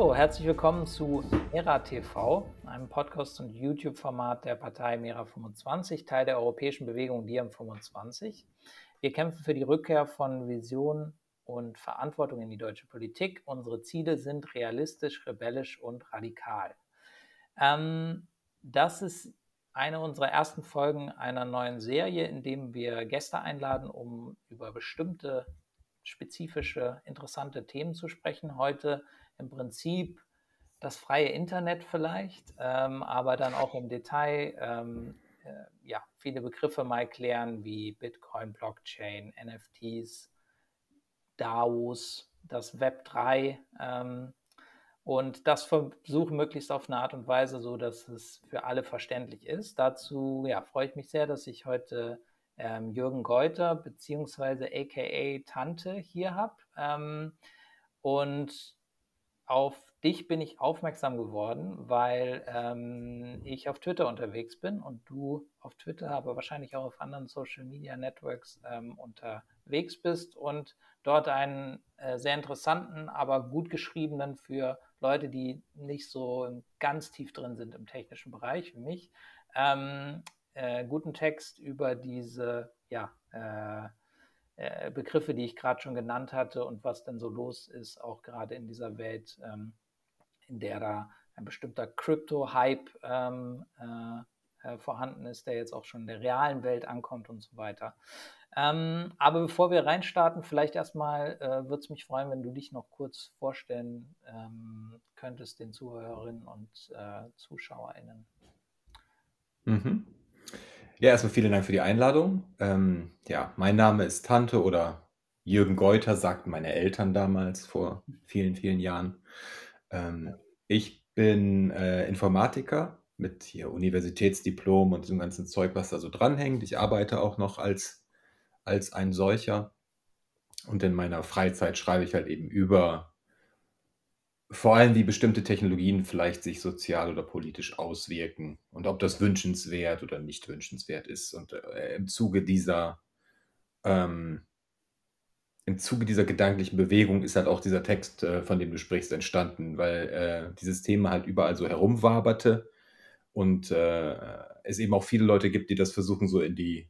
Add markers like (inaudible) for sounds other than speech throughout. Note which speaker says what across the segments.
Speaker 1: Hallo, herzlich willkommen zu Mera TV, einem Podcast- und YouTube-Format der Partei Mera 25, Teil der europäischen Bewegung Diem 25. Wir kämpfen für die Rückkehr von Vision und Verantwortung in die deutsche Politik. Unsere Ziele sind realistisch, rebellisch und radikal. Ähm, das ist eine unserer ersten Folgen einer neuen Serie, in dem wir Gäste einladen, um über bestimmte spezifische, interessante Themen zu sprechen. Heute im Prinzip das freie Internet vielleicht, ähm, aber dann auch im Detail ähm, äh, ja, viele Begriffe mal klären wie Bitcoin, Blockchain, NFTs, DAOs, das Web 3 ähm, und das versuchen möglichst auf eine Art und Weise, so dass es für alle verständlich ist. Dazu ja, freue ich mich sehr, dass ich heute ähm, Jürgen Geuter beziehungsweise aka Tante hier habe. Ähm, und auf dich bin ich aufmerksam geworden, weil ähm, ich auf Twitter unterwegs bin und du auf Twitter, aber wahrscheinlich auch auf anderen Social Media Networks ähm, unterwegs bist und dort einen äh, sehr interessanten, aber gut geschriebenen für Leute, die nicht so ganz tief drin sind im technischen Bereich wie mich, ähm, äh, guten Text über diese ja, äh, äh, Begriffe, die ich gerade schon genannt hatte und was denn so los ist, auch gerade in dieser Welt, ähm, in der da ein bestimmter Crypto-Hype ähm, äh, äh, vorhanden ist, der jetzt auch schon in der realen Welt ankommt und so weiter. Ähm, aber bevor wir reinstarten, vielleicht erstmal äh, würde es mich freuen, wenn du dich noch kurz vorstellen ähm, könntest den Zuhörerinnen und äh, ZuschauerInnen.
Speaker 2: Mhm. Ja, erstmal vielen Dank für die Einladung. Ähm, ja, mein Name ist Tante oder Jürgen Geuter, sagten meine Eltern damals vor vielen, vielen Jahren. Ähm, ich bin äh, Informatiker mit hier Universitätsdiplom und diesem ganzen Zeug, was da so dranhängt. Ich arbeite auch noch als, als ein solcher. Und in meiner Freizeit schreibe ich halt eben über vor allem, wie bestimmte Technologien vielleicht sich sozial oder politisch auswirken und ob das wünschenswert oder nicht wünschenswert ist. Und äh, im Zuge dieser, ähm, im Zuge dieser gedanklichen Bewegung ist halt auch dieser Text, äh, von dem du sprichst, entstanden, weil äh, dieses Thema halt überall so herumwaberte und äh, es eben auch viele Leute gibt, die das versuchen, so in die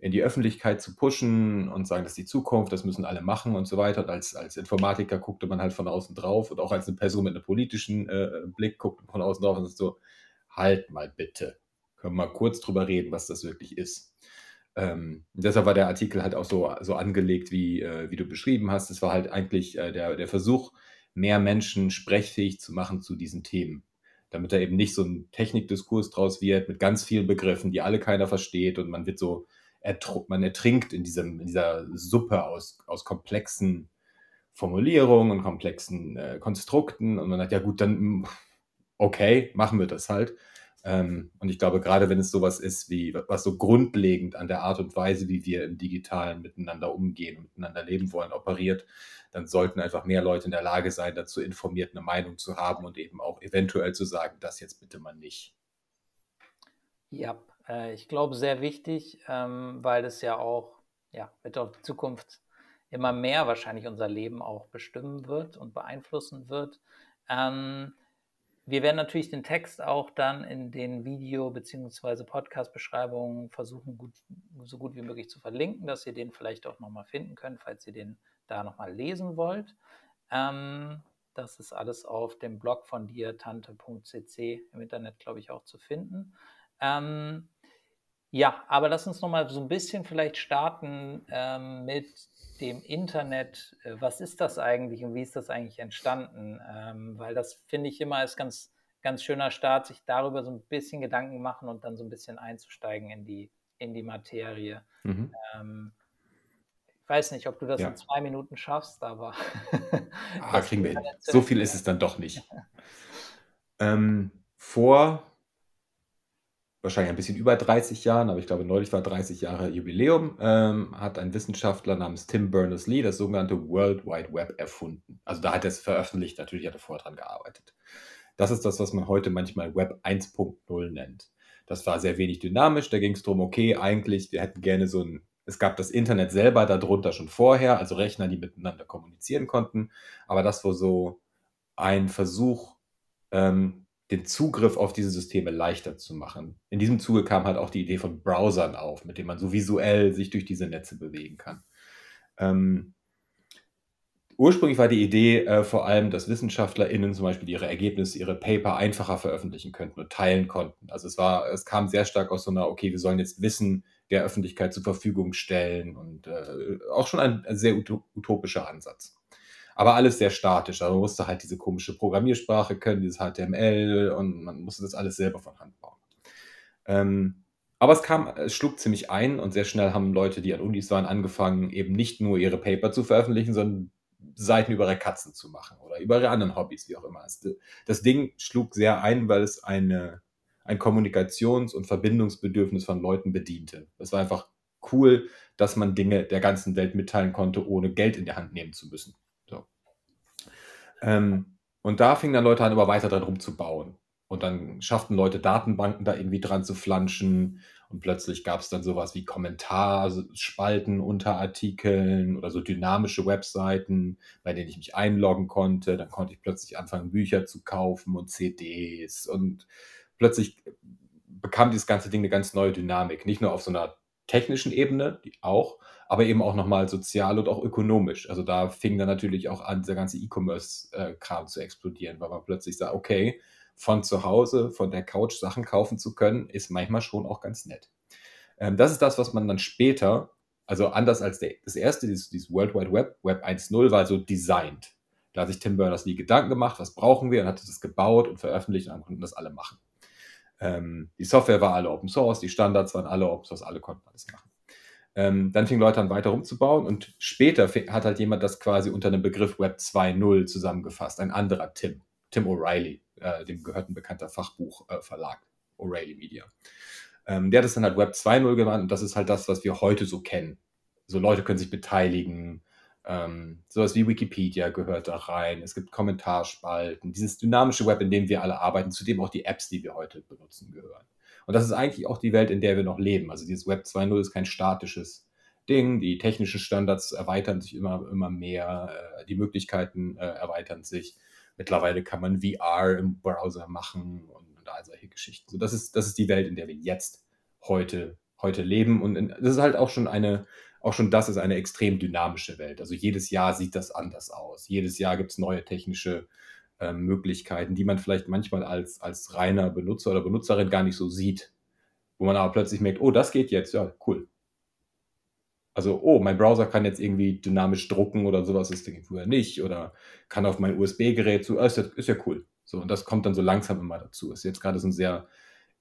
Speaker 2: in die Öffentlichkeit zu pushen und sagen, das ist die Zukunft, das müssen alle machen und so weiter. Und als, als Informatiker guckte man halt von außen drauf und auch als eine Person mit einem politischen äh, Blick guckte man von außen drauf und ist so, halt mal bitte, können wir mal kurz drüber reden, was das wirklich ist. Ähm, deshalb war der Artikel halt auch so, so angelegt, wie, äh, wie du beschrieben hast. Es war halt eigentlich äh, der, der Versuch, mehr Menschen sprechfähig zu machen zu diesen Themen damit da eben nicht so ein Technikdiskurs draus wird mit ganz vielen Begriffen, die alle keiner versteht und man wird so man ertrinkt in, diesem, in dieser Suppe aus, aus komplexen Formulierungen und komplexen äh, Konstrukten und man sagt, ja gut, dann hm, okay, machen wir das halt. Ähm, und ich glaube, gerade wenn es sowas ist, wie was so grundlegend an der Art und Weise, wie wir im Digitalen miteinander umgehen und miteinander leben wollen, operiert, dann sollten einfach mehr Leute in der Lage sein, dazu informiert eine Meinung zu haben und eben auch eventuell zu sagen, das jetzt bitte mal nicht.
Speaker 1: Ja, äh, ich glaube, sehr wichtig, ähm, weil es ja auch ja, mit auf die Zukunft immer mehr wahrscheinlich unser Leben auch bestimmen wird und beeinflussen wird. Ähm, wir werden natürlich den Text auch dann in den Video- bzw. Podcast-Beschreibungen versuchen, gut, so gut wie möglich zu verlinken, dass ihr den vielleicht auch nochmal finden könnt, falls ihr den da nochmal lesen wollt. Ähm, das ist alles auf dem Blog von dir, tante.cc im Internet, glaube ich, auch zu finden. Ähm, ja, aber lass uns noch mal so ein bisschen vielleicht starten ähm, mit dem Internet. Äh, was ist das eigentlich und wie ist das eigentlich entstanden? Ähm, weil das finde ich immer ist ganz, ganz schöner Start, sich darüber so ein bisschen Gedanken machen und dann so ein bisschen einzusteigen in die, in die Materie. Mhm. Ähm, ich weiß nicht, ob du das ja. in zwei Minuten schaffst, aber.
Speaker 2: ah, (laughs) kriegen wir hin. So viel ist es dann doch nicht. ähm, vor wahrscheinlich ein bisschen über 30 Jahren, aber ich glaube, neulich war 30 Jahre Jubiläum, ähm, hat ein Wissenschaftler namens Tim Berners-Lee das sogenannte World Wide Web erfunden. Also da hat er es veröffentlicht, natürlich hat er vorher dran gearbeitet. Das ist das, was man heute manchmal Web 1.0 nennt. Das war sehr wenig dynamisch, da ging es darum, okay, eigentlich, wir hätten gerne so ein, es gab das Internet selber darunter schon vorher, also Rechner, die miteinander kommunizieren konnten, aber das, wo so ein Versuch, ähm, den Zugriff auf diese Systeme leichter zu machen. In diesem Zuge kam halt auch die Idee von Browsern auf, mit denen man so visuell sich durch diese Netze bewegen kann. Ähm, ursprünglich war die Idee äh, vor allem, dass WissenschaftlerInnen zum Beispiel ihre Ergebnisse, ihre Paper einfacher veröffentlichen könnten und teilen konnten. Also es war, es kam sehr stark aus so einer, okay, wir sollen jetzt Wissen der Öffentlichkeit zur Verfügung stellen und äh, auch schon ein, ein sehr utopischer Ansatz. Aber alles sehr statisch. Also man musste halt diese komische Programmiersprache können, dieses HTML und man musste das alles selber von Hand bauen. Ähm, aber es kam, es schlug ziemlich ein und sehr schnell haben Leute, die an Unis waren, angefangen, eben nicht nur ihre Paper zu veröffentlichen, sondern Seiten über ihre Katzen zu machen oder über ihre anderen Hobbys, wie auch immer. Das Ding schlug sehr ein, weil es eine, ein Kommunikations- und Verbindungsbedürfnis von Leuten bediente. Es war einfach cool, dass man Dinge der ganzen Welt mitteilen konnte, ohne Geld in die Hand nehmen zu müssen. Ähm, und da fingen dann Leute an, immer weiter dran rumzubauen. Und dann schafften Leute Datenbanken da irgendwie dran zu flanschen. Und plötzlich gab es dann sowas wie Kommentarspalten unter Artikeln oder so dynamische Webseiten, bei denen ich mich einloggen konnte. Dann konnte ich plötzlich anfangen, Bücher zu kaufen und CDs. Und plötzlich bekam dieses ganze Ding eine ganz neue Dynamik. Nicht nur auf so einer technischen Ebene, die auch, aber eben auch nochmal sozial und auch ökonomisch. Also da fing dann natürlich auch an, dieser ganze E-Commerce-Kram zu explodieren, weil man plötzlich sagt, okay, von zu Hause, von der Couch Sachen kaufen zu können, ist manchmal schon auch ganz nett. Ähm, das ist das, was man dann später, also anders als der, das erste, dieses, dieses World Wide Web, Web 1.0 war so designed. Da hat sich Tim Berners-Lee Gedanken gemacht, was brauchen wir, und hat das gebaut und veröffentlicht und dann konnten das alle machen. Ähm, die Software war alle Open Source, die Standards waren alle Open Source, alle konnten alles machen. Ähm, dann fingen Leute an, weiter rumzubauen und später hat halt jemand das quasi unter dem Begriff Web 2.0 zusammengefasst, ein anderer Tim, Tim O'Reilly äh, dem gehört ein bekannter Fachbuchverlag, äh, O'Reilly Media. Ähm, der hat es dann halt Web 2.0 genannt und das ist halt das, was wir heute so kennen. So Leute können sich beteiligen, ähm, sowas wie Wikipedia gehört da rein. Es gibt Kommentarspalten, dieses dynamische Web, in dem wir alle arbeiten, zu dem auch die Apps, die wir heute benutzen, gehören. Und das ist eigentlich auch die Welt, in der wir noch leben. Also dieses Web 2.0 ist kein statisches Ding. Die technischen Standards erweitern sich immer, immer mehr. Äh, die Möglichkeiten äh, erweitern sich. Mittlerweile kann man VR im Browser machen und, und all solche Geschichten. So, das, ist, das ist die Welt, in der wir jetzt heute, heute leben. Und in, das ist halt auch schon eine, auch schon das ist eine extrem dynamische Welt. Also jedes Jahr sieht das anders aus. Jedes Jahr gibt es neue technische äh, Möglichkeiten, die man vielleicht manchmal als, als reiner Benutzer oder Benutzerin gar nicht so sieht. Wo man aber plötzlich merkt, oh, das geht jetzt, ja, cool. Also, oh, mein Browser kann jetzt irgendwie dynamisch drucken oder sowas, ging früher nicht. Oder kann auf mein USB-Gerät zu. Ah, ist, ja, ist ja cool. So, und das kommt dann so langsam immer dazu. Ist jetzt gerade so ein sehr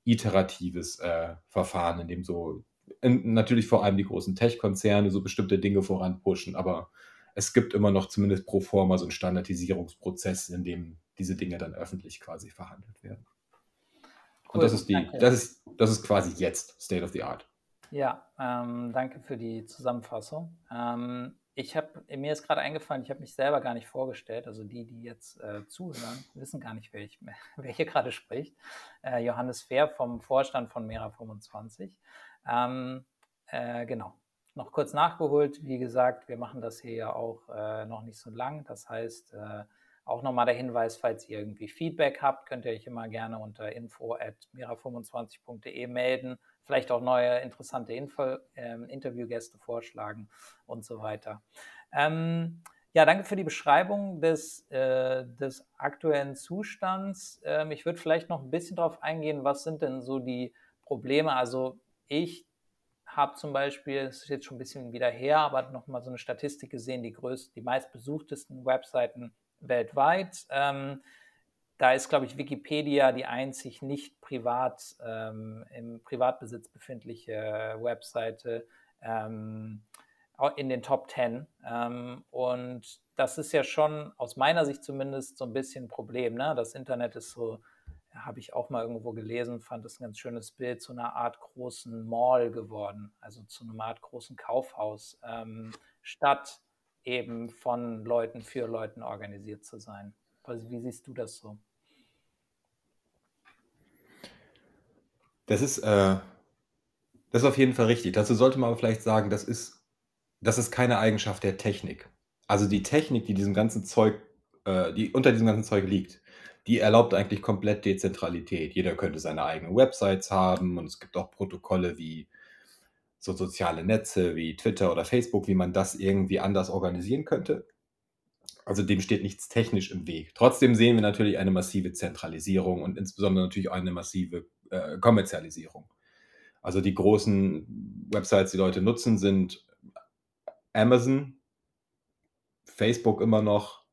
Speaker 2: iteratives äh, Verfahren, in dem so in, natürlich vor allem die großen Tech-Konzerne so bestimmte Dinge voranpushen, aber es gibt immer noch zumindest pro forma so einen Standardisierungsprozess, in dem diese Dinge dann öffentlich quasi verhandelt werden. Cool, und das ist die, das ist, das ist quasi jetzt State of the Art.
Speaker 1: Ja, ähm, danke für die Zusammenfassung. Ähm, ich habe mir ist gerade eingefallen, ich habe mich selber gar nicht vorgestellt. Also die, die jetzt äh, zuhören, wissen gar nicht, wer, ich, (laughs) wer hier gerade spricht. Äh, Johannes Fehr vom Vorstand von Mera 25. Ähm, äh, genau. Noch kurz nachgeholt. Wie gesagt, wir machen das hier ja auch äh, noch nicht so lang. Das heißt, äh, auch nochmal der Hinweis, falls ihr irgendwie Feedback habt, könnt ihr euch immer gerne unter info at mira25.de melden vielleicht auch neue interessante Info, äh, Interviewgäste vorschlagen und so weiter. Ähm, ja, danke für die Beschreibung des, äh, des aktuellen Zustands. Ähm, ich würde vielleicht noch ein bisschen darauf eingehen, was sind denn so die Probleme? Also ich habe zum Beispiel, es ist jetzt schon ein bisschen wieder her, aber noch mal so eine Statistik gesehen, die größten, die meistbesuchtesten Webseiten weltweit. Ähm, da ist, glaube ich, Wikipedia die einzig nicht privat ähm, im Privatbesitz befindliche Webseite ähm, in den Top 10. Ähm, und das ist ja schon aus meiner Sicht zumindest so ein bisschen ein Problem. Ne? Das Internet ist so, habe ich auch mal irgendwo gelesen, fand das ein ganz schönes Bild, zu einer Art großen Mall geworden, also zu einer Art großen Kaufhaus, ähm, statt eben von Leuten für Leuten organisiert zu sein. Also wie siehst du das so?
Speaker 2: Das ist, äh, das ist auf jeden Fall richtig. Dazu sollte man aber vielleicht sagen, das ist, das ist keine Eigenschaft der Technik. Also die Technik, die diesem ganzen Zeug äh, die unter diesem ganzen Zeug liegt, die erlaubt eigentlich komplett Dezentralität. Jeder könnte seine eigenen Websites haben und es gibt auch Protokolle wie so soziale Netze wie Twitter oder Facebook, wie man das irgendwie anders organisieren könnte. Also dem steht nichts technisch im Weg. Trotzdem sehen wir natürlich eine massive Zentralisierung und insbesondere natürlich eine massive äh, Kommerzialisierung. Also die großen Websites, die Leute nutzen, sind Amazon, Facebook immer noch,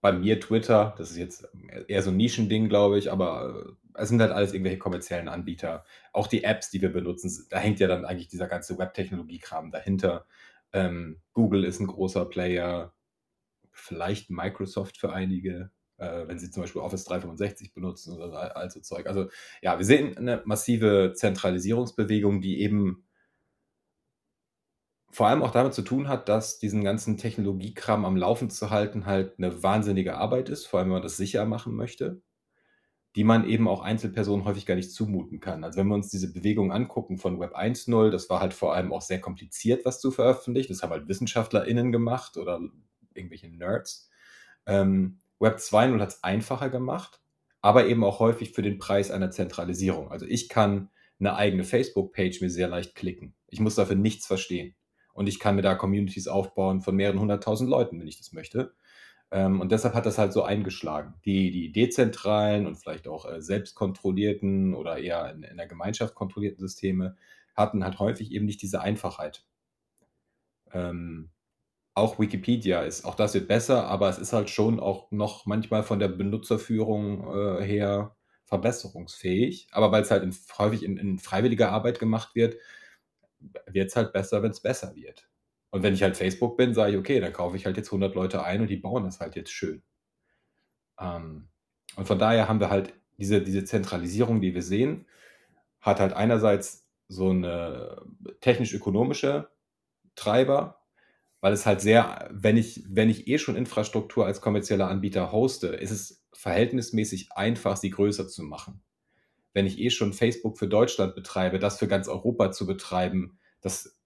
Speaker 2: bei mir Twitter, das ist jetzt eher so ein Nischending, glaube ich, aber äh, es sind halt alles irgendwelche kommerziellen Anbieter. Auch die Apps, die wir benutzen, da hängt ja dann eigentlich dieser ganze Webtechnologie-Kram dahinter. Ähm, Google ist ein großer Player, vielleicht Microsoft für einige, äh, wenn sie zum Beispiel Office 365 benutzen oder all so Zeug. Also ja, wir sehen eine massive Zentralisierungsbewegung, die eben vor allem auch damit zu tun hat, dass diesen ganzen Technologiekram am Laufen zu halten halt eine wahnsinnige Arbeit ist, vor allem wenn man das sicher machen möchte, die man eben auch Einzelpersonen häufig gar nicht zumuten kann. Also wenn wir uns diese Bewegung angucken von Web 1.0, das war halt vor allem auch sehr kompliziert, was zu veröffentlichen. Das haben halt WissenschaftlerInnen gemacht oder irgendwelche Nerds. Ähm, Web 2.0 hat es einfacher gemacht, aber eben auch häufig für den Preis einer Zentralisierung. Also ich kann eine eigene Facebook-Page mir sehr leicht klicken. Ich muss dafür nichts verstehen. Und ich kann mir da Communities aufbauen von mehreren hunderttausend Leuten, wenn ich das möchte. Ähm, und deshalb hat das halt so eingeschlagen. Die, die dezentralen und vielleicht auch äh, selbstkontrollierten oder eher in, in der Gemeinschaft kontrollierten Systeme hatten halt häufig eben nicht diese Einfachheit. Ähm, auch Wikipedia ist, auch das wird besser, aber es ist halt schon auch noch manchmal von der Benutzerführung äh, her verbesserungsfähig. Aber weil es halt in, häufig in, in freiwilliger Arbeit gemacht wird, wird es halt besser, wenn es besser wird. Und wenn ich halt Facebook bin, sage ich, okay, dann kaufe ich halt jetzt 100 Leute ein und die bauen das halt jetzt schön. Ähm, und von daher haben wir halt diese, diese Zentralisierung, die wir sehen, hat halt einerseits so eine technisch-ökonomische Treiber, weil es halt sehr, wenn ich, wenn ich eh schon Infrastruktur als kommerzieller Anbieter hoste, ist es verhältnismäßig einfach, sie größer zu machen wenn ich eh schon Facebook für Deutschland betreibe, das für ganz Europa zu betreiben, das,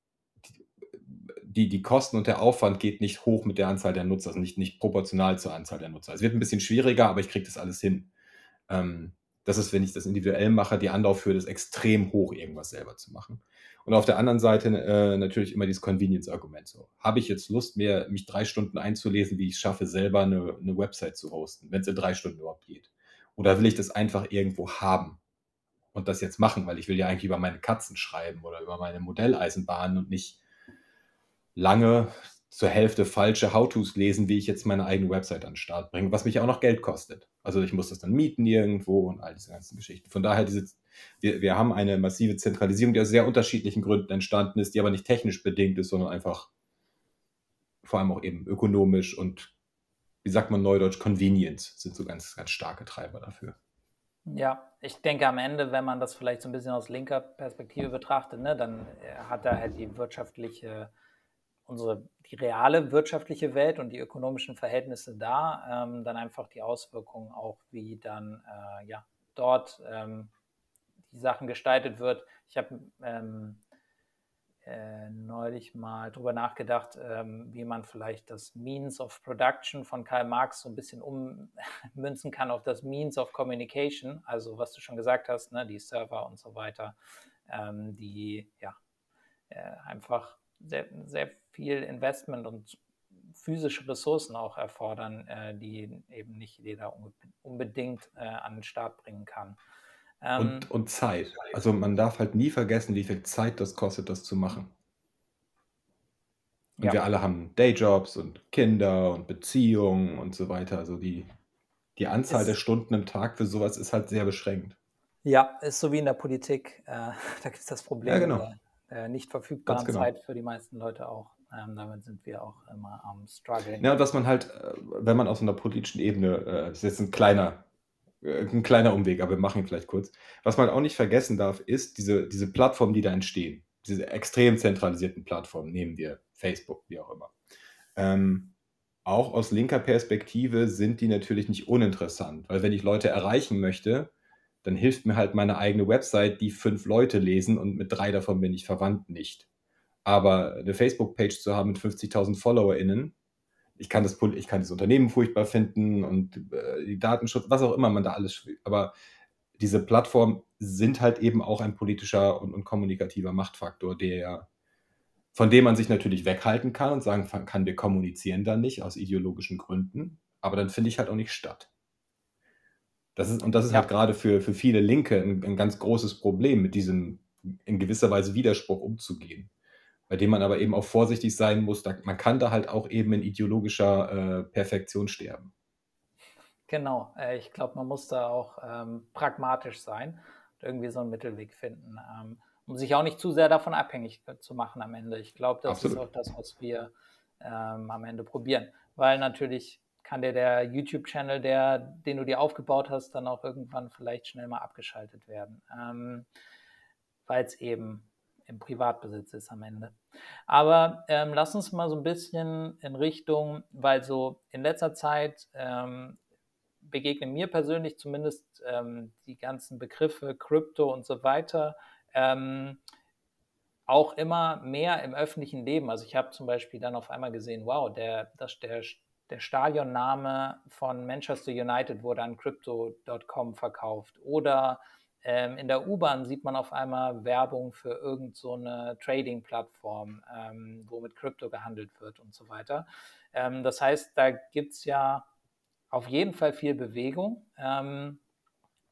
Speaker 2: die, die Kosten und der Aufwand geht nicht hoch mit der Anzahl der Nutzer, also nicht, nicht proportional zur Anzahl der Nutzer. Es wird ein bisschen schwieriger, aber ich kriege das alles hin. Ähm, das ist, wenn ich das individuell mache, die Anlaufhürde ist extrem hoch, irgendwas selber zu machen. Und auf der anderen Seite äh, natürlich immer dieses Convenience-Argument. So, habe ich jetzt Lust, mehr, mich drei Stunden einzulesen, wie ich es schaffe, selber eine, eine Website zu hosten, wenn es in drei Stunden überhaupt geht? Oder will ich das einfach irgendwo haben? Und das jetzt machen, weil ich will ja eigentlich über meine Katzen schreiben oder über meine Modelleisenbahn und nicht lange zur Hälfte falsche How-Tos lesen, wie ich jetzt meine eigene Website an den Start bringe, was mich auch noch Geld kostet. Also ich muss das dann mieten irgendwo und all diese ganzen Geschichten. Von daher, diese, wir, wir haben eine massive Zentralisierung, die aus sehr unterschiedlichen Gründen entstanden ist, die aber nicht technisch bedingt ist, sondern einfach vor allem auch eben ökonomisch und wie sagt man neudeutsch, Convenience sind so ganz, ganz starke Treiber dafür.
Speaker 1: Ja, ich denke am Ende, wenn man das vielleicht so ein bisschen aus linker Perspektive betrachtet, ne, dann äh, hat da halt die wirtschaftliche, unsere, die reale wirtschaftliche Welt und die ökonomischen Verhältnisse da, ähm, dann einfach die Auswirkungen auch, wie dann äh, ja, dort ähm, die Sachen gestaltet wird. Ich habe ähm, äh, neulich mal drüber nachgedacht, ähm, wie man vielleicht das Means of Production von Karl Marx so ein bisschen ummünzen kann auf das Means of Communication, also was du schon gesagt hast, ne, die Server und so weiter, ähm, die ja äh, einfach sehr, sehr viel Investment und physische Ressourcen auch erfordern, äh, die eben nicht jeder unbedingt äh, an den Start bringen kann.
Speaker 2: Ähm, und, und Zeit. Also man darf halt nie vergessen, wie viel Zeit das kostet, das zu machen. Und ja. wir alle haben Dayjobs und Kinder und Beziehungen und so weiter. Also die, die Anzahl ist, der Stunden im Tag für sowas ist halt sehr beschränkt.
Speaker 1: Ja, ist so wie in der Politik. Äh, (laughs) da gibt es das Problem
Speaker 2: ja, genau.
Speaker 1: der, der nicht verfügbaren genau. Zeit für die meisten Leute auch. Ähm, damit sind wir auch immer am Struggling.
Speaker 2: Ja, und was man halt, äh, wenn man aus einer politischen Ebene, äh, das ist jetzt ein kleiner äh, ein kleiner Umweg, aber wir machen ihn vielleicht kurz. Was man auch nicht vergessen darf, ist diese, diese Plattformen, die da entstehen. Diese extrem zentralisierten Plattformen, nehmen wir Facebook, wie auch immer. Ähm, auch aus linker Perspektive sind die natürlich nicht uninteressant, weil wenn ich Leute erreichen möchte, dann hilft mir halt meine eigene Website, die fünf Leute lesen und mit drei davon bin ich verwandt nicht. Aber eine Facebook-Page zu haben mit 50.000 FollowerInnen ich kann das, ich kann das Unternehmen furchtbar finden und äh, die Datenschutz, was auch immer man da alles, aber diese Plattformen sind halt eben auch ein politischer und, und kommunikativer Machtfaktor, der von dem man sich natürlich weghalten kann und sagen kann, wir kommunizieren dann nicht aus ideologischen Gründen, aber dann finde ich halt auch nicht statt. Das ist, und das ist ja. halt gerade für, für viele Linke ein, ein ganz großes Problem, mit diesem in gewisser Weise Widerspruch umzugehen bei dem man aber eben auch vorsichtig sein muss. Da, man kann da halt auch eben in ideologischer äh, Perfektion sterben.
Speaker 1: Genau, äh, ich glaube, man muss da auch ähm, pragmatisch sein und irgendwie so einen Mittelweg finden, ähm, um sich auch nicht zu sehr davon abhängig zu machen am Ende. Ich glaube, das Absolut. ist auch das, was wir ähm, am Ende probieren, weil natürlich kann dir der YouTube-Channel, der, den du dir aufgebaut hast, dann auch irgendwann vielleicht schnell mal abgeschaltet werden, ähm, weil es eben im Privatbesitz ist am Ende. Aber ähm, lass uns mal so ein bisschen in Richtung, weil so in letzter Zeit ähm, begegnen mir persönlich zumindest ähm, die ganzen Begriffe Krypto und so weiter ähm, auch immer mehr im öffentlichen Leben. Also ich habe zum Beispiel dann auf einmal gesehen, wow, der, das, der, der Stadionname von Manchester United wurde an Crypto.com verkauft oder ähm, in der U-Bahn sieht man auf einmal Werbung für irgendeine so Trading-Plattform, ähm, wo mit Krypto gehandelt wird und so weiter. Ähm, das heißt, da gibt es ja auf jeden Fall viel Bewegung. Ähm,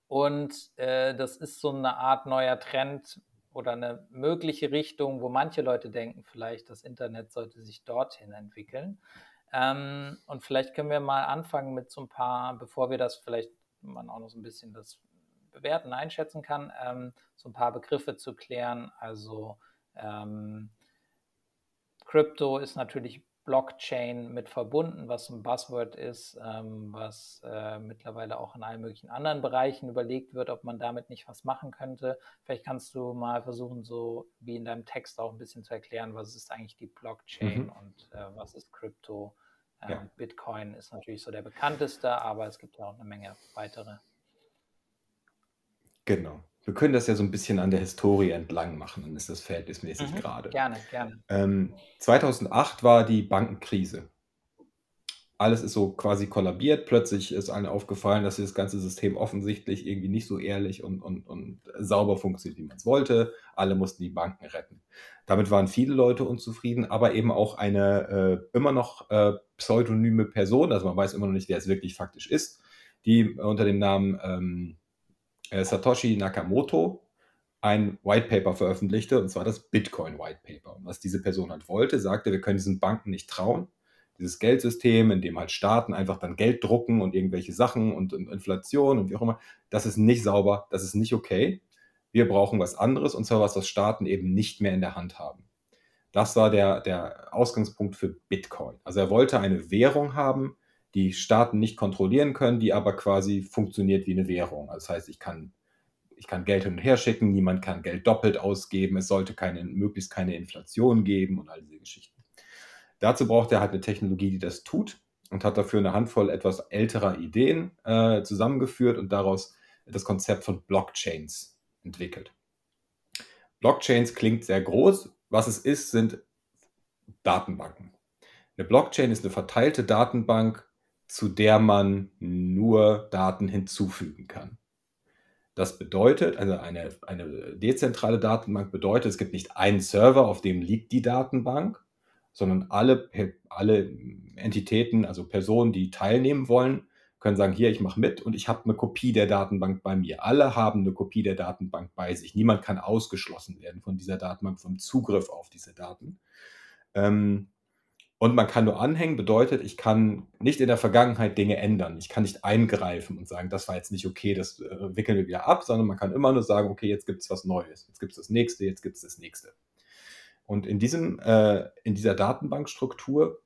Speaker 1: und äh, das ist so eine Art neuer Trend oder eine mögliche Richtung, wo manche Leute denken, vielleicht das Internet sollte sich dorthin entwickeln. Ähm, und vielleicht können wir mal anfangen mit so ein paar, bevor wir das vielleicht man auch noch so ein bisschen das bewerten, einschätzen kann, ähm, so ein paar Begriffe zu klären. Also ähm, Crypto ist natürlich Blockchain mit verbunden, was ein Buzzword ist, ähm, was äh, mittlerweile auch in allen möglichen anderen Bereichen überlegt wird, ob man damit nicht was machen könnte. Vielleicht kannst du mal versuchen, so wie in deinem Text auch ein bisschen zu erklären, was ist eigentlich die Blockchain mhm. und äh, was ist Crypto. Ähm, ja. Bitcoin ist natürlich so der bekannteste, aber es gibt ja auch eine Menge weitere.
Speaker 2: Genau. Wir können das ja so ein bisschen an der Historie entlang machen, dann ist das verhältnismäßig Mhm. gerade.
Speaker 1: Gerne, gerne.
Speaker 2: Ähm, 2008 war die Bankenkrise. Alles ist so quasi kollabiert. Plötzlich ist allen aufgefallen, dass das ganze System offensichtlich irgendwie nicht so ehrlich und, und, und sauber funktioniert, wie man es wollte. Alle mussten die Banken retten. Damit waren viele Leute unzufrieden, aber eben auch eine äh, immer noch äh, pseudonyme Person, also man weiß immer noch nicht, wer es wirklich faktisch ist, die unter dem Namen ähm, äh, Satoshi Nakamoto ein White Paper veröffentlichte, und zwar das Bitcoin White Paper. Und was diese Person halt wollte, sagte, wir können diesen Banken nicht trauen. Dieses Geldsystem, in dem halt Staaten einfach dann Geld drucken und irgendwelche Sachen und, und Inflation und wie auch immer, das ist nicht sauber, das ist nicht okay. Wir brauchen was anderes, und zwar was, was Staaten eben nicht mehr in der Hand haben. Das war der, der Ausgangspunkt für Bitcoin. Also er wollte eine Währung haben, die Staaten nicht kontrollieren können, die aber quasi funktioniert wie eine Währung. Also das heißt, ich kann, ich kann Geld hin und her schicken, niemand kann Geld doppelt ausgeben, es sollte keine, möglichst keine Inflation geben und all diese Geschichten. Dazu braucht er halt eine Technologie, die das tut und hat dafür eine Handvoll etwas älterer Ideen äh, zusammengeführt und daraus das Konzept von Blockchains entwickelt. Blockchains klingt sehr groß. Was es ist, sind Datenbanken. Eine Blockchain ist eine verteilte Datenbank zu der man nur Daten hinzufügen kann. Das bedeutet, also eine, eine dezentrale Datenbank bedeutet, es gibt nicht einen Server, auf dem liegt die Datenbank, sondern alle, alle Entitäten, also Personen, die teilnehmen wollen, können sagen, hier, ich mache mit und ich habe eine Kopie der Datenbank bei mir. Alle haben eine Kopie der Datenbank bei sich. Niemand kann ausgeschlossen werden von dieser Datenbank, vom Zugriff auf diese Daten. Ähm, und man kann nur anhängen, bedeutet, ich kann nicht in der Vergangenheit Dinge ändern. Ich kann nicht eingreifen und sagen, das war jetzt nicht okay, das äh, wickeln wir wieder ab, sondern man kann immer nur sagen, okay, jetzt gibt es was Neues, jetzt gibt es das nächste, jetzt gibt es das nächste. Und in, diesem, äh, in dieser Datenbankstruktur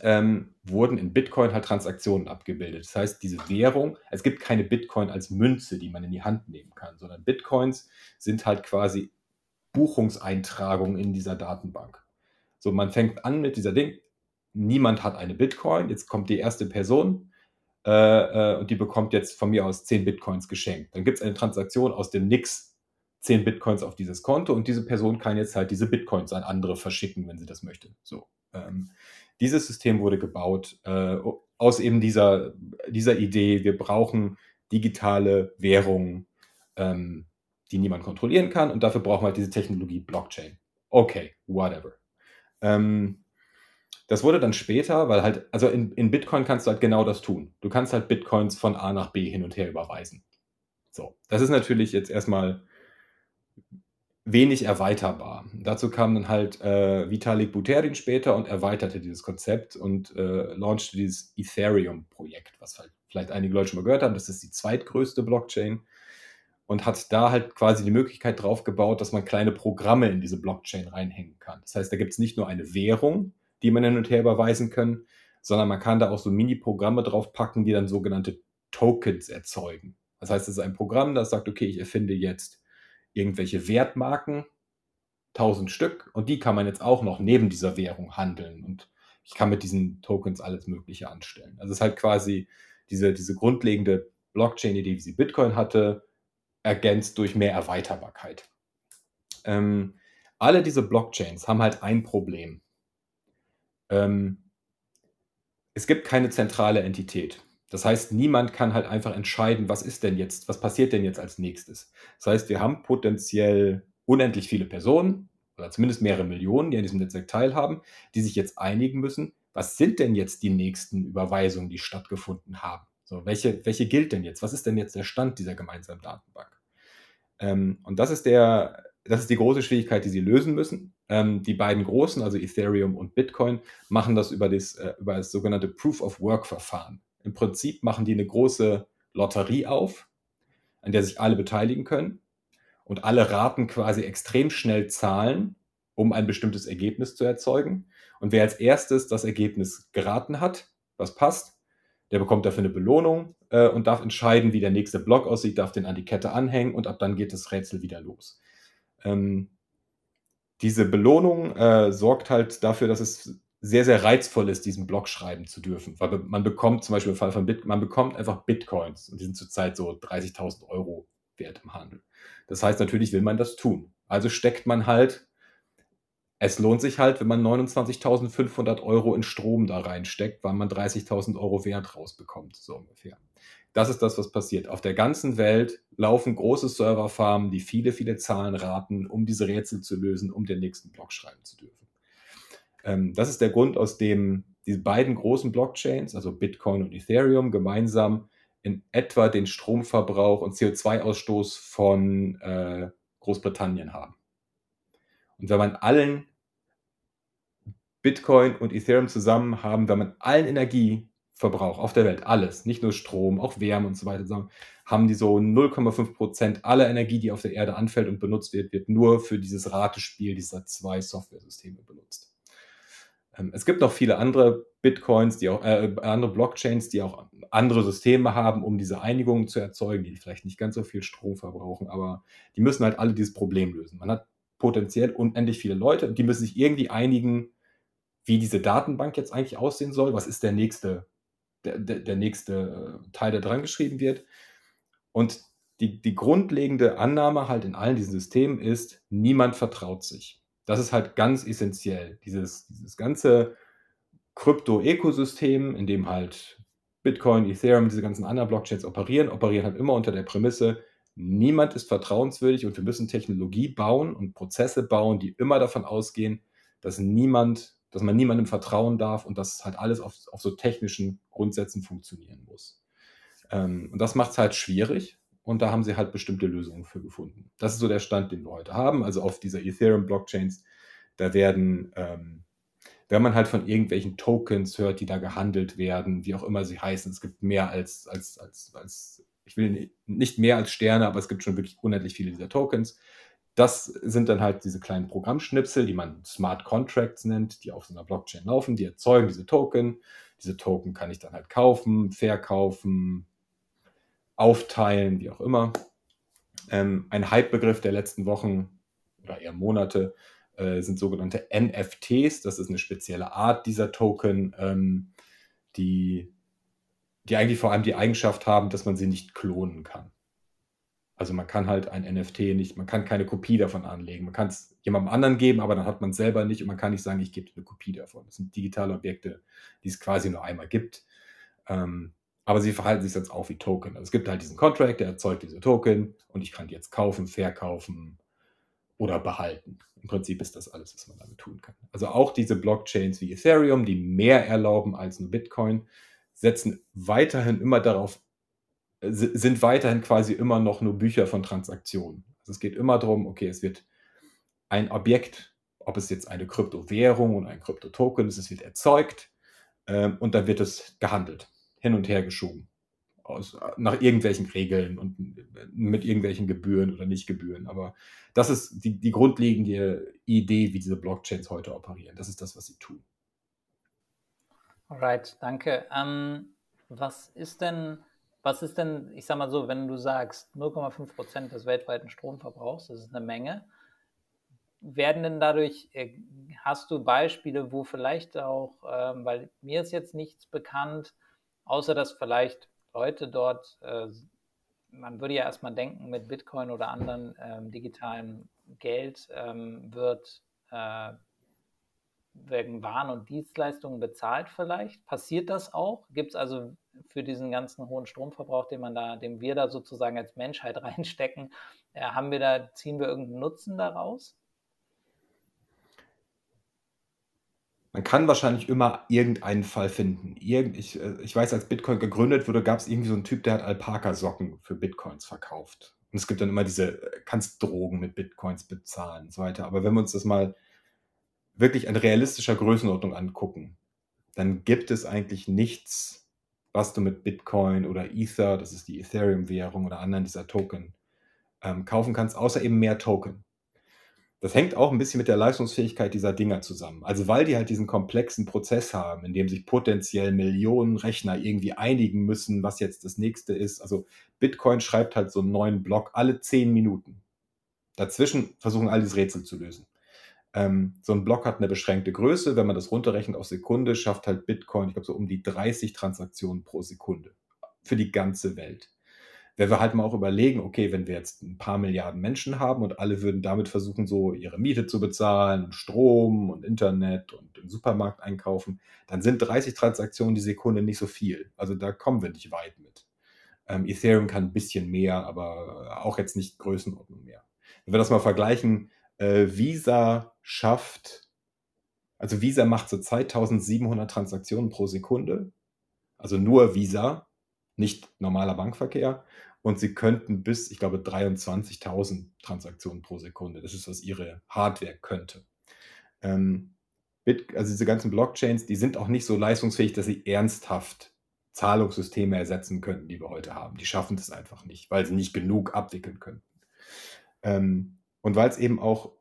Speaker 2: ähm, wurden in Bitcoin halt Transaktionen abgebildet. Das heißt, diese Währung, es gibt keine Bitcoin als Münze, die man in die Hand nehmen kann, sondern Bitcoins sind halt quasi Buchungseintragungen in dieser Datenbank. So, man fängt an mit dieser Ding. Niemand hat eine Bitcoin. Jetzt kommt die erste Person äh, äh, und die bekommt jetzt von mir aus 10 Bitcoins geschenkt. Dann gibt es eine Transaktion aus dem Nix 10 Bitcoins auf dieses Konto und diese Person kann jetzt halt diese Bitcoins an andere verschicken, wenn sie das möchte. So, Ähm, dieses System wurde gebaut äh, aus eben dieser, dieser Idee, wir brauchen digitale Währungen, ähm, die niemand kontrollieren kann und dafür brauchen wir halt diese Technologie Blockchain. Okay, whatever. Ähm, das wurde dann später, weil halt, also in, in Bitcoin kannst du halt genau das tun. Du kannst halt Bitcoins von A nach B hin und her überweisen. So, das ist natürlich jetzt erstmal wenig erweiterbar. Dazu kam dann halt äh, Vitalik Buterin später und erweiterte dieses Konzept und äh, launchte dieses Ethereum-Projekt, was halt vielleicht einige Leute schon mal gehört haben. Das ist die zweitgrößte Blockchain und hat da halt quasi die Möglichkeit drauf gebaut, dass man kleine Programme in diese Blockchain reinhängen kann. Das heißt, da gibt es nicht nur eine Währung, die man hin und her überweisen kann, sondern man kann da auch so Mini-Programme drauf packen, die dann sogenannte Tokens erzeugen. Das heißt, es ist ein Programm, das sagt, okay, ich erfinde jetzt irgendwelche Wertmarken, 1000 Stück, und die kann man jetzt auch noch neben dieser Währung handeln. Und ich kann mit diesen Tokens alles Mögliche anstellen. Also es ist halt quasi diese, diese grundlegende Blockchain-Idee, wie sie Bitcoin hatte, ergänzt durch mehr Erweiterbarkeit. Ähm, alle diese Blockchains haben halt ein Problem. Ähm, es gibt keine zentrale Entität. Das heißt, niemand kann halt einfach entscheiden, was ist denn jetzt, was passiert denn jetzt als nächstes. Das heißt, wir haben potenziell unendlich viele Personen oder zumindest mehrere Millionen, die an diesem Netzwerk teilhaben, die sich jetzt einigen müssen, was sind denn jetzt die nächsten Überweisungen, die stattgefunden haben? So, welche, welche gilt denn jetzt? Was ist denn jetzt der Stand dieser gemeinsamen Datenbank? Ähm, und das ist der, das ist die große Schwierigkeit, die sie lösen müssen. Ähm, die beiden großen, also Ethereum und Bitcoin, machen das über das, äh, über das sogenannte Proof of Work Verfahren. Im Prinzip machen die eine große Lotterie auf, an der sich alle beteiligen können und alle raten quasi extrem schnell Zahlen, um ein bestimmtes Ergebnis zu erzeugen. Und wer als erstes das Ergebnis geraten hat, was passt, der bekommt dafür eine Belohnung äh, und darf entscheiden, wie der nächste Block aussieht, darf den an die Kette anhängen und ab dann geht das Rätsel wieder los. Ähm, diese Belohnung äh, sorgt halt dafür, dass es sehr, sehr reizvoll ist, diesen Blog schreiben zu dürfen. Weil man bekommt zum Beispiel im Fall von Bitcoin, man bekommt einfach Bitcoins und die sind zurzeit so 30.000 Euro wert im Handel. Das heißt, natürlich will man das tun. Also steckt man halt, es lohnt sich halt, wenn man 29.500 Euro in Strom da reinsteckt, weil man 30.000 Euro Wert rausbekommt, so ungefähr. Das ist das, was passiert. Auf der ganzen Welt laufen große Serverfarmen, die viele, viele Zahlen raten, um diese Rätsel zu lösen, um den nächsten Block schreiben zu dürfen. Ähm, das ist der Grund, aus dem diese beiden großen Blockchains, also Bitcoin und Ethereum, gemeinsam in etwa den Stromverbrauch und CO2-Ausstoß von äh, Großbritannien haben. Und wenn man allen Bitcoin und Ethereum zusammen haben, wenn man allen Energieverbrauch auf der Welt, alles, nicht nur Strom, auch Wärme und so weiter, zusammen, haben die so 0,5 Prozent aller Energie, die auf der Erde anfällt und benutzt wird, wird nur für dieses Ratespiel dieser zwei Software-Systeme benutzt. Ähm, es gibt noch viele andere Bitcoins, die auch äh, andere Blockchains, die auch andere Systeme haben, um diese Einigungen zu erzeugen, die vielleicht nicht ganz so viel Strom verbrauchen, aber die müssen halt alle dieses Problem lösen. Man hat potenziell unendlich viele Leute und die müssen sich irgendwie einigen, wie diese Datenbank jetzt eigentlich aussehen soll. Was ist der nächste, der, der, der nächste äh, Teil, der dran geschrieben wird? Und die, die grundlegende Annahme halt in allen diesen Systemen ist, niemand vertraut sich. Das ist halt ganz essentiell. Dieses, dieses ganze Krypto-Ökosystem, in dem halt Bitcoin, Ethereum, diese ganzen anderen Blockchains operieren, operieren halt immer unter der Prämisse, niemand ist vertrauenswürdig und wir müssen Technologie bauen und Prozesse bauen, die immer davon ausgehen, dass niemand, dass man niemandem vertrauen darf und dass halt alles auf, auf so technischen Grundsätzen funktionieren muss. Ähm, und das macht es halt schwierig, und da haben sie halt bestimmte Lösungen für gefunden. Das ist so der Stand, den wir heute haben. Also auf dieser Ethereum-Blockchains, da werden, ähm, wenn man halt von irgendwelchen Tokens hört, die da gehandelt werden, wie auch immer sie heißen, es gibt mehr als, als, als, als ich will nicht mehr als Sterne, aber es gibt schon wirklich unendlich viele dieser Tokens. Das sind dann halt diese kleinen Programmschnipsel, die man Smart Contracts nennt, die auf so einer Blockchain laufen, die erzeugen diese Token. Diese Token kann ich dann halt kaufen, verkaufen, aufteilen, wie auch immer. Ähm, ein Hype-Begriff der letzten Wochen oder eher Monate äh, sind sogenannte NFTs. Das ist eine spezielle Art dieser Token, ähm, die, die eigentlich vor allem die Eigenschaft haben, dass man sie nicht klonen kann. Also man kann halt ein NFT nicht, man kann keine Kopie davon anlegen. Man kann es jemandem anderen geben, aber dann hat man es selber nicht und man kann nicht sagen, ich gebe eine Kopie davon. Das sind digitale Objekte, die es quasi nur einmal gibt. Ähm, aber sie verhalten sich jetzt auch wie Token. Also es gibt halt diesen Contract, der erzeugt diese Token und ich kann die jetzt kaufen, verkaufen oder behalten. Im Prinzip ist das alles, was man damit tun kann. Also auch diese Blockchains wie Ethereum, die mehr erlauben als nur Bitcoin, setzen weiterhin immer darauf, sind weiterhin quasi immer noch nur Bücher von Transaktionen. Also es geht immer darum, okay, es wird ein Objekt, ob es jetzt eine Kryptowährung oder ein Kryptotoken ist, es wird erzeugt ähm, und dann wird es gehandelt hin und her geschoben. Aus, nach irgendwelchen Regeln und mit irgendwelchen Gebühren oder nicht Gebühren. Aber das ist die, die grundlegende Idee, wie diese Blockchains heute operieren. Das ist das, was sie tun.
Speaker 1: Alright, danke. Ähm, was ist denn, was ist denn, ich sag mal so, wenn du sagst 0,5 Prozent des weltweiten Stromverbrauchs, das ist eine Menge, werden denn dadurch, äh, hast du Beispiele, wo vielleicht auch, ähm, weil mir ist jetzt nichts bekannt, Außer dass vielleicht Leute dort, äh, man würde ja erstmal denken, mit Bitcoin oder anderen ähm, digitalen Geld ähm, wird äh, wegen Waren und Dienstleistungen bezahlt vielleicht. Passiert das auch? Gibt es also für diesen ganzen hohen Stromverbrauch, den man da, den wir da sozusagen als Menschheit (laughs) reinstecken, äh, haben wir da, ziehen wir irgendeinen Nutzen daraus?
Speaker 2: Man kann wahrscheinlich immer irgendeinen Fall finden. Irgend ich äh, ich weiß, als Bitcoin gegründet wurde, gab es irgendwie so einen Typ, der hat Alpaka-Socken für Bitcoins verkauft. Und es gibt dann immer diese äh, kannst Drogen mit Bitcoins bezahlen und so weiter. Aber wenn wir uns das mal wirklich in realistischer Größenordnung angucken, dann gibt es eigentlich nichts, was du mit Bitcoin oder Ether, das ist die Ethereum-Währung oder anderen dieser Token, ähm, kaufen kannst, außer eben mehr Token. Das hängt auch ein bisschen mit der Leistungsfähigkeit dieser Dinger zusammen. Also, weil die halt diesen komplexen Prozess haben, in dem sich potenziell Millionen Rechner irgendwie einigen müssen, was jetzt das Nächste ist. Also, Bitcoin schreibt halt so einen neuen Block alle 10 Minuten. Dazwischen versuchen all diese Rätsel zu lösen. Ähm, so ein Block hat eine beschränkte Größe. Wenn man das runterrechnet auf Sekunde, schafft halt Bitcoin, ich glaube, so um die 30 Transaktionen pro Sekunde für die ganze Welt wenn wir halt mal auch überlegen, okay, wenn wir jetzt ein paar Milliarden Menschen haben und alle würden damit versuchen, so ihre Miete zu bezahlen und Strom und Internet und im Supermarkt einkaufen, dann sind 30 Transaktionen die Sekunde nicht so viel. Also da kommen wir nicht weit mit. Ähm, Ethereum kann ein bisschen mehr, aber auch jetzt nicht Größenordnung mehr. Wenn wir das mal vergleichen, äh, Visa schafft, also Visa macht zurzeit 1700 Transaktionen pro Sekunde, also nur Visa, nicht normaler Bankverkehr. Und sie könnten bis, ich glaube, 23.000 Transaktionen pro Sekunde. Das ist, was ihre Hardware könnte. Ähm, Bit, also diese ganzen Blockchains, die sind auch nicht so leistungsfähig, dass sie ernsthaft Zahlungssysteme ersetzen könnten, die wir heute haben. Die schaffen das einfach nicht, weil sie nicht genug abwickeln können. Ähm, und weil es eben auch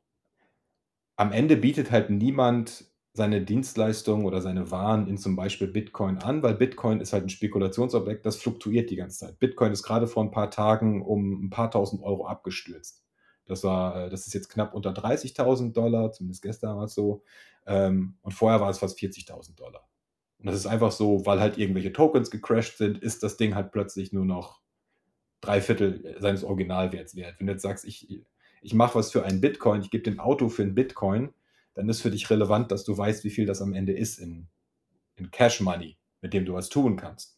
Speaker 2: am Ende bietet halt niemand seine Dienstleistungen oder seine Waren in zum Beispiel Bitcoin an, weil Bitcoin ist halt ein Spekulationsobjekt, das fluktuiert die ganze Zeit. Bitcoin ist gerade vor ein paar Tagen um ein paar tausend Euro abgestürzt. Das war, äh, das ist jetzt knapp unter 30.000 Dollar, zumindest gestern war es so. Ähm, und vorher war es fast 40.000 Dollar. Und das ist einfach so, weil halt irgendwelche Tokens gecrashed sind, ist das Ding halt plötzlich nur noch drei Viertel seines Originalwerts wert. Wenn du jetzt sagst, ich, ich mache was für einen Bitcoin, ich gebe dem Auto für einen Bitcoin, dann ist für dich relevant, dass du weißt, wie viel das am Ende ist in, in Cash Money, mit dem du was tun kannst.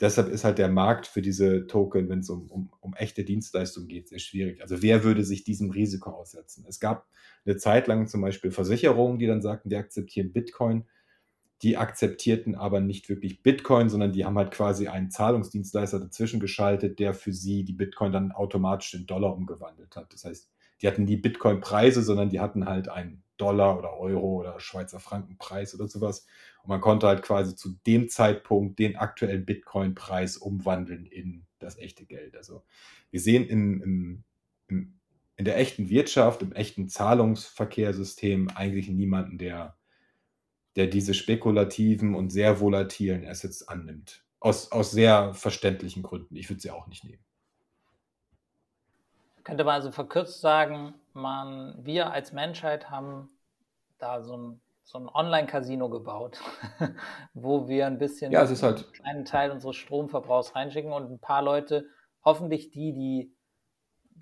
Speaker 2: Deshalb ist halt der Markt für diese Token, wenn es um, um, um echte Dienstleistungen geht, sehr schwierig. Also wer würde sich diesem Risiko aussetzen? Es gab eine Zeit lang zum Beispiel Versicherungen, die dann sagten, wir akzeptieren Bitcoin. Die akzeptierten aber nicht wirklich Bitcoin, sondern die haben halt quasi einen Zahlungsdienstleister dazwischen geschaltet, der für sie die Bitcoin dann automatisch in Dollar umgewandelt hat. Das heißt, die hatten nie Bitcoin-Preise, sondern die hatten halt einen Dollar oder Euro oder Schweizer Frankenpreis oder sowas. Und man konnte halt quasi zu dem Zeitpunkt den aktuellen Bitcoin-Preis umwandeln in das echte Geld. Also wir sehen im, im, im, in der echten Wirtschaft, im echten Zahlungsverkehrssystem eigentlich niemanden, der, der diese spekulativen und sehr volatilen Assets annimmt. Aus, aus sehr verständlichen Gründen. Ich würde sie auch nicht nehmen.
Speaker 1: Könnte man also verkürzt sagen, man, wir als Menschheit haben da so ein, so ein Online-Casino gebaut, (laughs) wo wir ein bisschen
Speaker 2: ja, es ist halt
Speaker 1: einen Teil unseres Stromverbrauchs reinschicken und ein paar Leute, hoffentlich die, die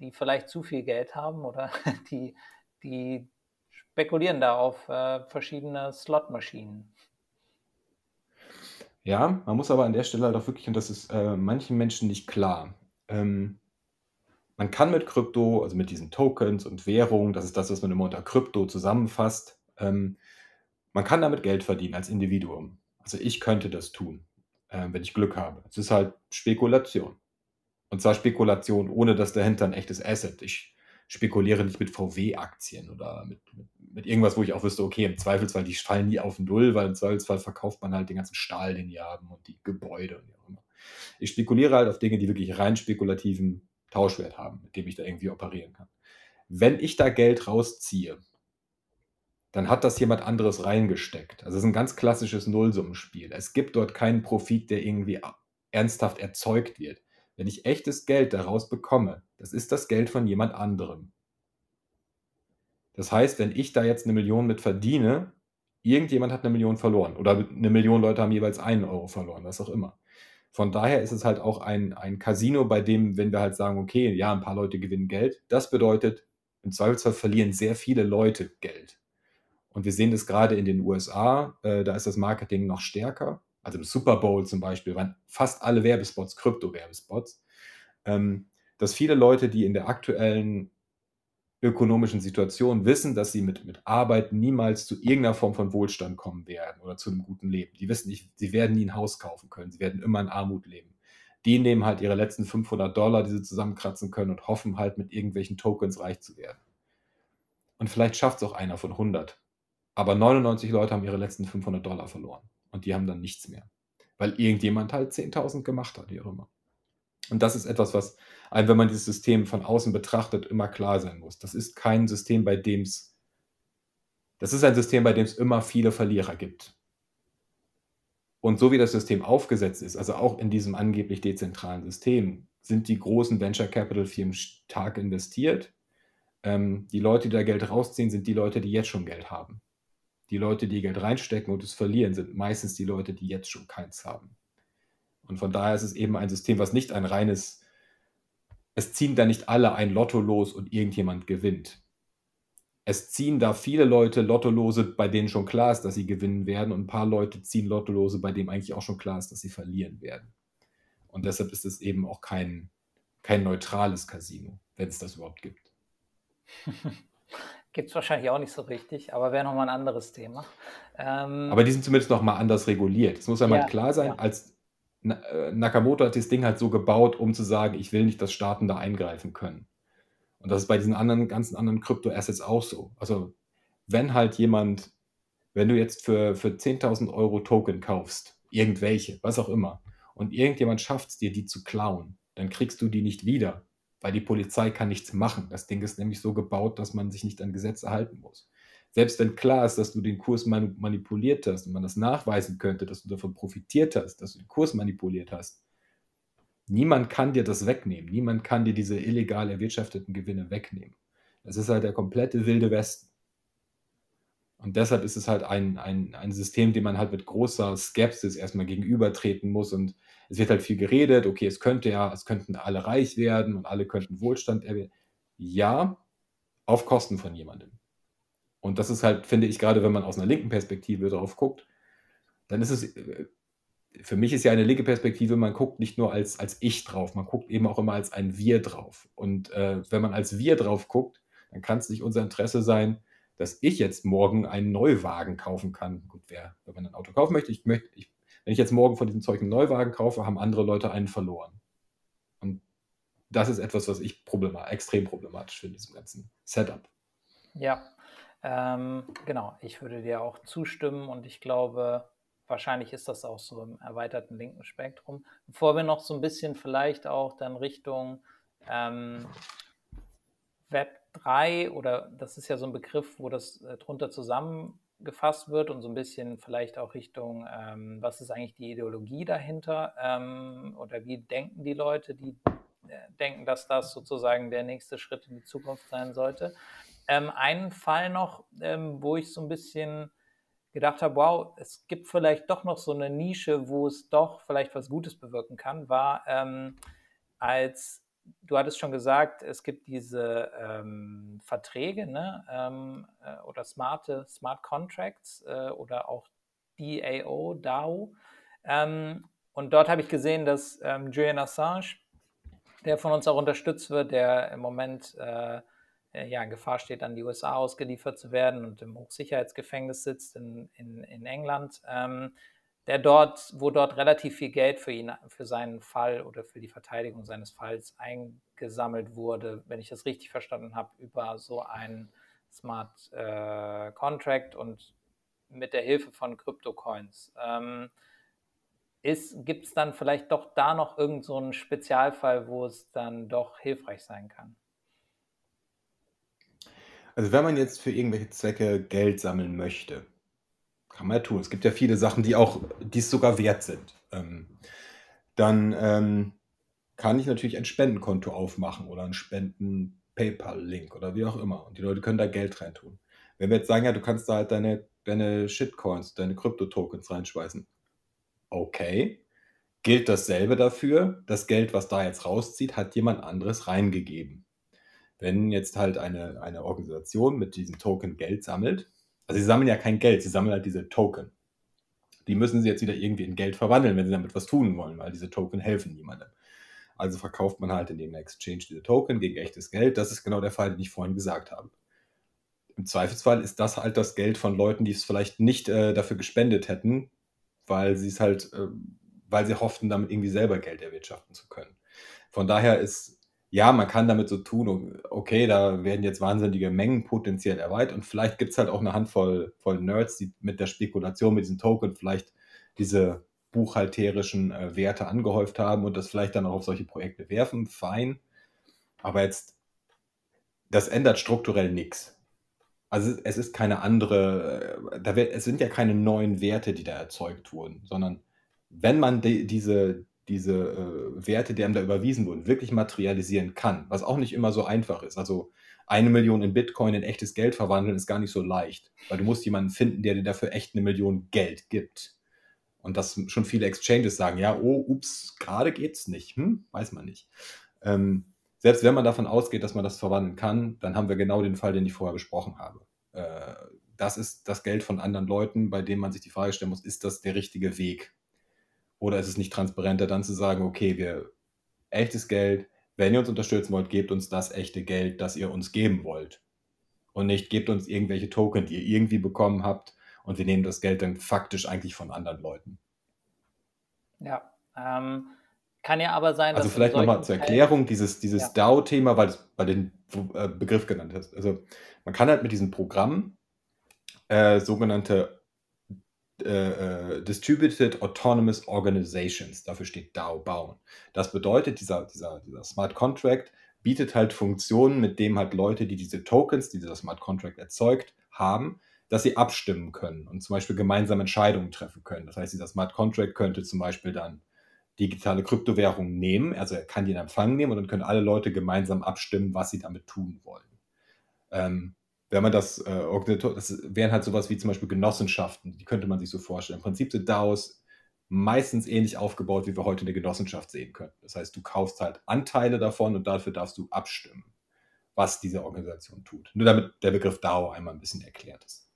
Speaker 1: die vielleicht zu viel Geld haben oder (laughs) die, die spekulieren da auf äh, verschiedene Slotmaschinen.
Speaker 2: Ja, man muss aber an der Stelle halt auch wirklich, und das ist äh, manchen Menschen nicht klar, ähm, man kann mit Krypto, also mit diesen Tokens und Währungen, das ist das, was man immer unter Krypto zusammenfasst, ähm, man kann damit Geld verdienen als Individuum. Also ich könnte das tun, äh, wenn ich Glück habe. Es ist halt Spekulation. Und zwar Spekulation, ohne dass dahinter ein echtes Asset. Ich spekuliere nicht mit VW-Aktien oder mit, mit, mit, irgendwas, wo ich auch wüsste, okay, im Zweifelsfall, die fallen nie auf Null, weil im Zweifelsfall verkauft man halt den ganzen Stahl, den die haben und die Gebäude und wie auch immer. Ich spekuliere halt auf Dinge, die wirklich rein spekulativen Tauschwert haben, mit dem ich da irgendwie operieren kann. Wenn ich da Geld rausziehe, dann hat das jemand anderes reingesteckt. Also es ist ein ganz klassisches Nullsummenspiel. Es gibt dort keinen Profit, der irgendwie ernsthaft erzeugt wird. Wenn ich echtes Geld daraus bekomme, das ist das Geld von jemand anderem. Das heißt, wenn ich da jetzt eine Million mit verdiene, irgendjemand hat eine Million verloren oder eine Million Leute haben jeweils einen Euro verloren, was auch immer. Von daher ist es halt auch ein, ein Casino, bei dem, wenn wir halt sagen, okay, ja, ein paar Leute gewinnen Geld, das bedeutet, im Zweifelsfall verlieren sehr viele Leute Geld. Und wir sehen das gerade in den USA, äh, da ist das Marketing noch stärker also im Super Bowl zum Beispiel, waren fast alle Werbespots Krypto-Werbespots, ähm, dass viele Leute, die in der aktuellen ökonomischen Situation wissen, dass sie mit, mit Arbeit niemals zu irgendeiner Form von Wohlstand kommen werden oder zu einem guten Leben. Die wissen nicht, sie werden nie ein Haus kaufen können, sie werden immer in Armut leben. Die nehmen halt ihre letzten 500 Dollar, die sie zusammenkratzen können und hoffen halt mit irgendwelchen Tokens reich zu werden. Und vielleicht schafft es auch einer von 100. Aber 99 Leute haben ihre letzten 500 Dollar verloren und die haben dann nichts mehr. Weil irgendjemand halt 10.000 gemacht hat, wie auch immer. Und das ist etwas, was einem, wenn man dieses System von außen betrachtet, immer klar sein muss. Das ist kein System, bei dem es, das ist ein System, bei dem es immer viele Verlierer gibt. Und so wie das System aufgesetzt ist, also auch in diesem angeblich dezentralen System, sind die großen Venture Capital Firmen stark investiert. Ähm, die Leute, die da Geld rausziehen, sind die Leute, die jetzt schon Geld haben. Die Leute, die Geld reinstecken und es verlieren, sind meistens die Leute, die jetzt schon keins haben. Und von daher ist es eben ein System, was nicht ein reines, es ziehen da nicht alle ein Lotto los und irgendjemand gewinnt. Es ziehen da viele Leute Lottolose, bei denen schon klar ist, dass sie gewinnen werden, und ein paar Leute ziehen Lottolose, bei denen eigentlich auch schon klar ist, dass sie verlieren werden. Und deshalb ist es eben auch kein, kein neutrales Casino, wenn es das überhaupt gibt. (laughs)
Speaker 1: Gibt es wahrscheinlich auch nicht so richtig, aber wäre nochmal ein anderes Thema.
Speaker 2: Ähm, aber die sind zumindest nochmal anders reguliert. Es muss ja, ja mal klar sein, ja. als Nakamoto hat das Ding halt so gebaut, um zu sagen, ich will nicht, dass Staaten da eingreifen können. Und das ist bei diesen anderen, ganzen anderen Krypto-Assets auch so. Also, wenn halt jemand, wenn du jetzt für, für 10.000 Euro Token kaufst, irgendwelche, was auch immer, und irgendjemand schafft es dir, die zu klauen, dann kriegst du die nicht wieder weil die Polizei kann nichts machen. Das Ding ist nämlich so gebaut, dass man sich nicht an Gesetze halten muss. Selbst wenn klar ist, dass du den Kurs manipuliert hast und man das nachweisen könnte, dass du davon profitiert hast, dass du den Kurs manipuliert hast, niemand kann dir das wegnehmen. Niemand kann dir diese illegal erwirtschafteten Gewinne wegnehmen. Das ist halt der komplette wilde Westen. Und deshalb ist es halt ein, ein, ein System, dem man halt mit großer Skepsis erstmal gegenübertreten muss. Und es wird halt viel geredet, okay, es könnte ja, es könnten alle reich werden und alle könnten Wohlstand erwerben. Ja, auf Kosten von jemandem. Und das ist halt, finde ich, gerade wenn man aus einer linken Perspektive darauf guckt, dann ist es, äh, für mich ist ja eine linke Perspektive, man guckt nicht nur als, als Ich drauf, man guckt eben auch immer als ein Wir drauf. Und äh, wenn man als Wir drauf guckt, dann kann es nicht unser Interesse sein, dass ich jetzt morgen einen Neuwagen kaufen kann. Gut, wer, wenn man ein Auto kaufen möchte, ich möchte, ich, wenn ich jetzt morgen von diesem Zeug einen Neuwagen kaufe, haben andere Leute einen verloren. Und das ist etwas, was ich problematisch, extrem problematisch finde, diesem ganzen Setup.
Speaker 1: Ja, ähm, genau. Ich würde dir auch zustimmen und ich glaube, wahrscheinlich ist das auch so im erweiterten linken Spektrum. Bevor wir noch so ein bisschen vielleicht auch dann Richtung ähm, Web 3 oder das ist ja so ein Begriff, wo das äh, drunter zusammengefasst wird und so ein bisschen vielleicht auch Richtung, ähm, was ist eigentlich die Ideologie dahinter ähm, oder wie denken die Leute, die äh, denken, dass das sozusagen der nächste Schritt in die Zukunft sein sollte. Ähm, einen Fall noch, ähm, wo ich so ein bisschen gedacht habe, wow, es gibt vielleicht doch noch so eine Nische, wo es doch vielleicht was Gutes bewirken kann, war, ähm, als du hattest schon gesagt, es gibt diese ähm, Verträge ne? ähm, äh, oder smarte Smart Contracts äh, oder auch DAO, DAO. Ähm, und dort habe ich gesehen, dass ähm, Julian Assange, der von uns auch unterstützt wird, der im Moment äh, ja, in Gefahr steht, an die USA ausgeliefert zu werden und im Hochsicherheitsgefängnis sitzt in, in, in England, ähm, der dort, wo dort relativ viel Geld für ihn, für seinen Fall oder für die Verteidigung seines Falls eingesammelt wurde, wenn ich das richtig verstanden habe, über so einen Smart äh, Contract und mit der Hilfe von Kryptocoins. Ähm, Gibt es dann vielleicht doch da noch irgendeinen so Spezialfall, wo es dann doch hilfreich sein kann?
Speaker 2: Also wenn man jetzt für irgendwelche Zwecke Geld sammeln möchte, kann man ja tun. Es gibt ja viele Sachen, die auch, die es sogar wert sind. Ähm, dann ähm, kann ich natürlich ein Spendenkonto aufmachen oder einen Spenden-PayPal-Link oder wie auch immer. Und die Leute können da Geld reintun. Wenn wir jetzt sagen, ja, du kannst da halt deine, deine Shitcoins, deine Krypto-Tokens reinschmeißen. Okay. Gilt dasselbe dafür? Das Geld, was da jetzt rauszieht, hat jemand anderes reingegeben. Wenn jetzt halt eine, eine Organisation mit diesem Token Geld sammelt, also sie sammeln ja kein Geld, sie sammeln halt diese Token. Die müssen sie jetzt wieder irgendwie in Geld verwandeln, wenn sie damit was tun wollen, weil diese Token helfen niemandem. Also verkauft man halt in dem Exchange diese Token gegen echtes Geld. Das ist genau der Fall, den ich vorhin gesagt habe. Im Zweifelsfall ist das halt das Geld von Leuten, die es vielleicht nicht äh, dafür gespendet hätten, weil sie es halt, äh, weil sie hofften, damit irgendwie selber Geld erwirtschaften zu können. Von daher ist ja, man kann damit so tun, okay, da werden jetzt wahnsinnige Mengen potenziell erweitert und vielleicht gibt es halt auch eine Handvoll voll Nerds, die mit der Spekulation mit diesen Token vielleicht diese buchhalterischen äh, Werte angehäuft haben und das vielleicht dann auch auf solche Projekte werfen, fein. Aber jetzt, das ändert strukturell nichts. Also es ist keine andere, äh, da wird, es sind ja keine neuen Werte, die da erzeugt wurden, sondern wenn man die, diese, diese äh, Werte, die einem da überwiesen wurden, wirklich materialisieren kann, was auch nicht immer so einfach ist. Also eine Million in Bitcoin in echtes Geld verwandeln ist gar nicht so leicht, weil du musst jemanden finden, der dir dafür echt eine Million Geld gibt. Und das schon viele Exchanges sagen, ja, oh, ups, gerade geht's nicht, hm, weiß man nicht. Ähm, selbst wenn man davon ausgeht, dass man das verwandeln kann, dann haben wir genau den Fall, den ich vorher besprochen habe. Äh, das ist das Geld von anderen Leuten, bei dem man sich die Frage stellen muss, ist das der richtige Weg? Oder ist es nicht transparenter, dann zu sagen, okay, wir echtes Geld, wenn ihr uns unterstützen wollt, gebt uns das echte Geld, das ihr uns geben wollt. Und nicht gebt uns irgendwelche Token, die ihr irgendwie bekommen habt und wir nehmen das Geld dann faktisch eigentlich von anderen Leuten.
Speaker 1: Ja, ähm, kann ja aber sein,
Speaker 2: dass. Also vielleicht nochmal zur Erklärung, dieses, dieses ja. DAO-Thema, weil du bei den äh, Begriff genannt hast. Also man kann halt mit diesem Programm äh, sogenannte äh, äh, Distributed Autonomous Organizations, dafür steht DAO bauen. Das bedeutet, dieser, dieser, dieser Smart Contract bietet halt Funktionen, mit dem halt Leute, die diese Tokens, die dieser Smart Contract erzeugt, haben, dass sie abstimmen können und zum Beispiel gemeinsam Entscheidungen treffen können. Das heißt, dieser Smart Contract könnte zum Beispiel dann digitale Kryptowährungen nehmen, also er kann die in Empfang nehmen und dann können alle Leute gemeinsam abstimmen, was sie damit tun wollen. Ähm, wenn man das äh, das wären halt sowas wie zum Beispiel Genossenschaften, die könnte man sich so vorstellen. Im Prinzip sind DAOs meistens ähnlich aufgebaut, wie wir heute eine Genossenschaft sehen können. Das heißt, du kaufst halt Anteile davon und dafür darfst du abstimmen, was diese Organisation tut. Nur damit der Begriff DAO einmal ein bisschen erklärt ist.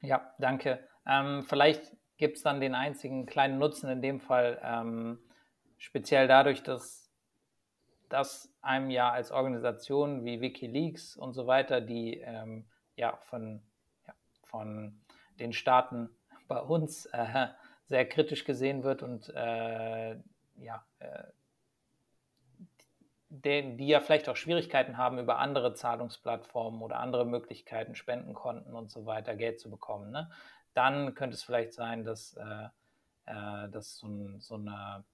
Speaker 1: Ja, danke. Ähm, vielleicht gibt es dann den einzigen kleinen Nutzen in dem Fall, ähm, speziell dadurch, dass dass einem ja als Organisation wie Wikileaks und so weiter, die ähm, ja, von, ja, von den Staaten (laughs) bei uns äh, sehr kritisch gesehen wird und äh, ja, äh, die, die ja vielleicht auch Schwierigkeiten haben, über andere Zahlungsplattformen oder andere Möglichkeiten, Spendenkonten und so weiter Geld zu bekommen. Ne? Dann könnte es vielleicht sein, dass, äh, äh, dass so, ein, so eine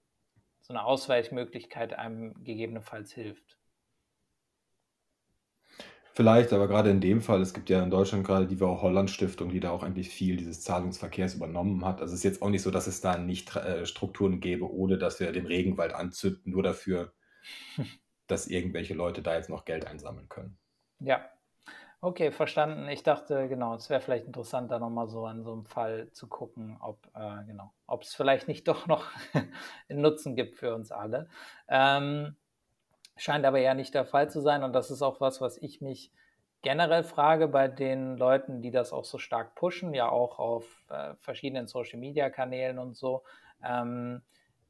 Speaker 1: so eine Ausweichmöglichkeit einem gegebenenfalls hilft.
Speaker 2: Vielleicht, aber gerade in dem Fall, es gibt ja in Deutschland gerade die Holland-Stiftung, die da auch eigentlich viel dieses Zahlungsverkehrs übernommen hat. Also es ist jetzt auch nicht so, dass es da nicht äh, Strukturen gäbe, ohne dass wir den Regenwald anzünden, nur dafür, (laughs) dass irgendwelche Leute da jetzt noch Geld einsammeln können.
Speaker 1: Ja, Okay, verstanden. Ich dachte, genau, es wäre vielleicht interessant, da nochmal so an so einem Fall zu gucken, ob, äh, genau, es vielleicht nicht (laughs) doch noch einen Nutzen gibt für uns alle. Ähm, Scheint aber eher nicht der Fall zu sein. Und das ist auch was, was ich mich generell frage bei den Leuten, die das auch so stark pushen, ja auch auf äh, verschiedenen Social-Media-Kanälen und so, ähm,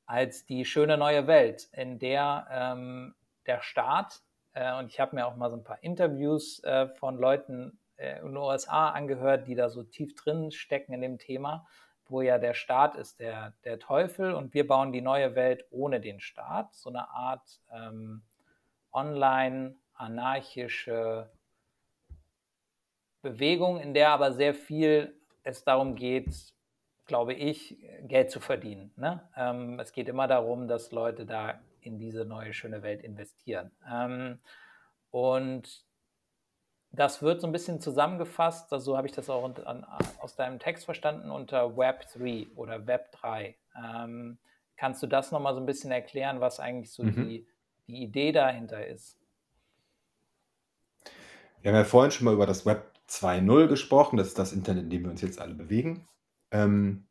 Speaker 1: als die schöne neue Welt, in der ähm, der Staat, äh, und ich habe mir auch mal so ein paar Interviews äh, von Leuten äh, in den USA angehört, die da so tief drin stecken in dem Thema, wo ja der Staat ist der, der Teufel und wir bauen die neue Welt ohne den Staat, so eine Art ähm, online anarchische Bewegung, in der aber sehr viel es darum geht, glaube ich, Geld zu verdienen. Ne? Ähm, es geht immer darum, dass Leute da in diese neue schöne Welt investieren. Ähm, und das wird so ein bisschen zusammengefasst, also so habe ich das auch unter, an, aus deinem Text verstanden, unter Web 3 oder Web 3. Ähm, kannst du das nochmal so ein bisschen erklären, was eigentlich so mhm. die, die Idee dahinter ist?
Speaker 2: Wir haben ja vorhin schon mal über das Web 2.0 gesprochen, das ist das Internet, in dem wir uns jetzt alle bewegen. Ähm,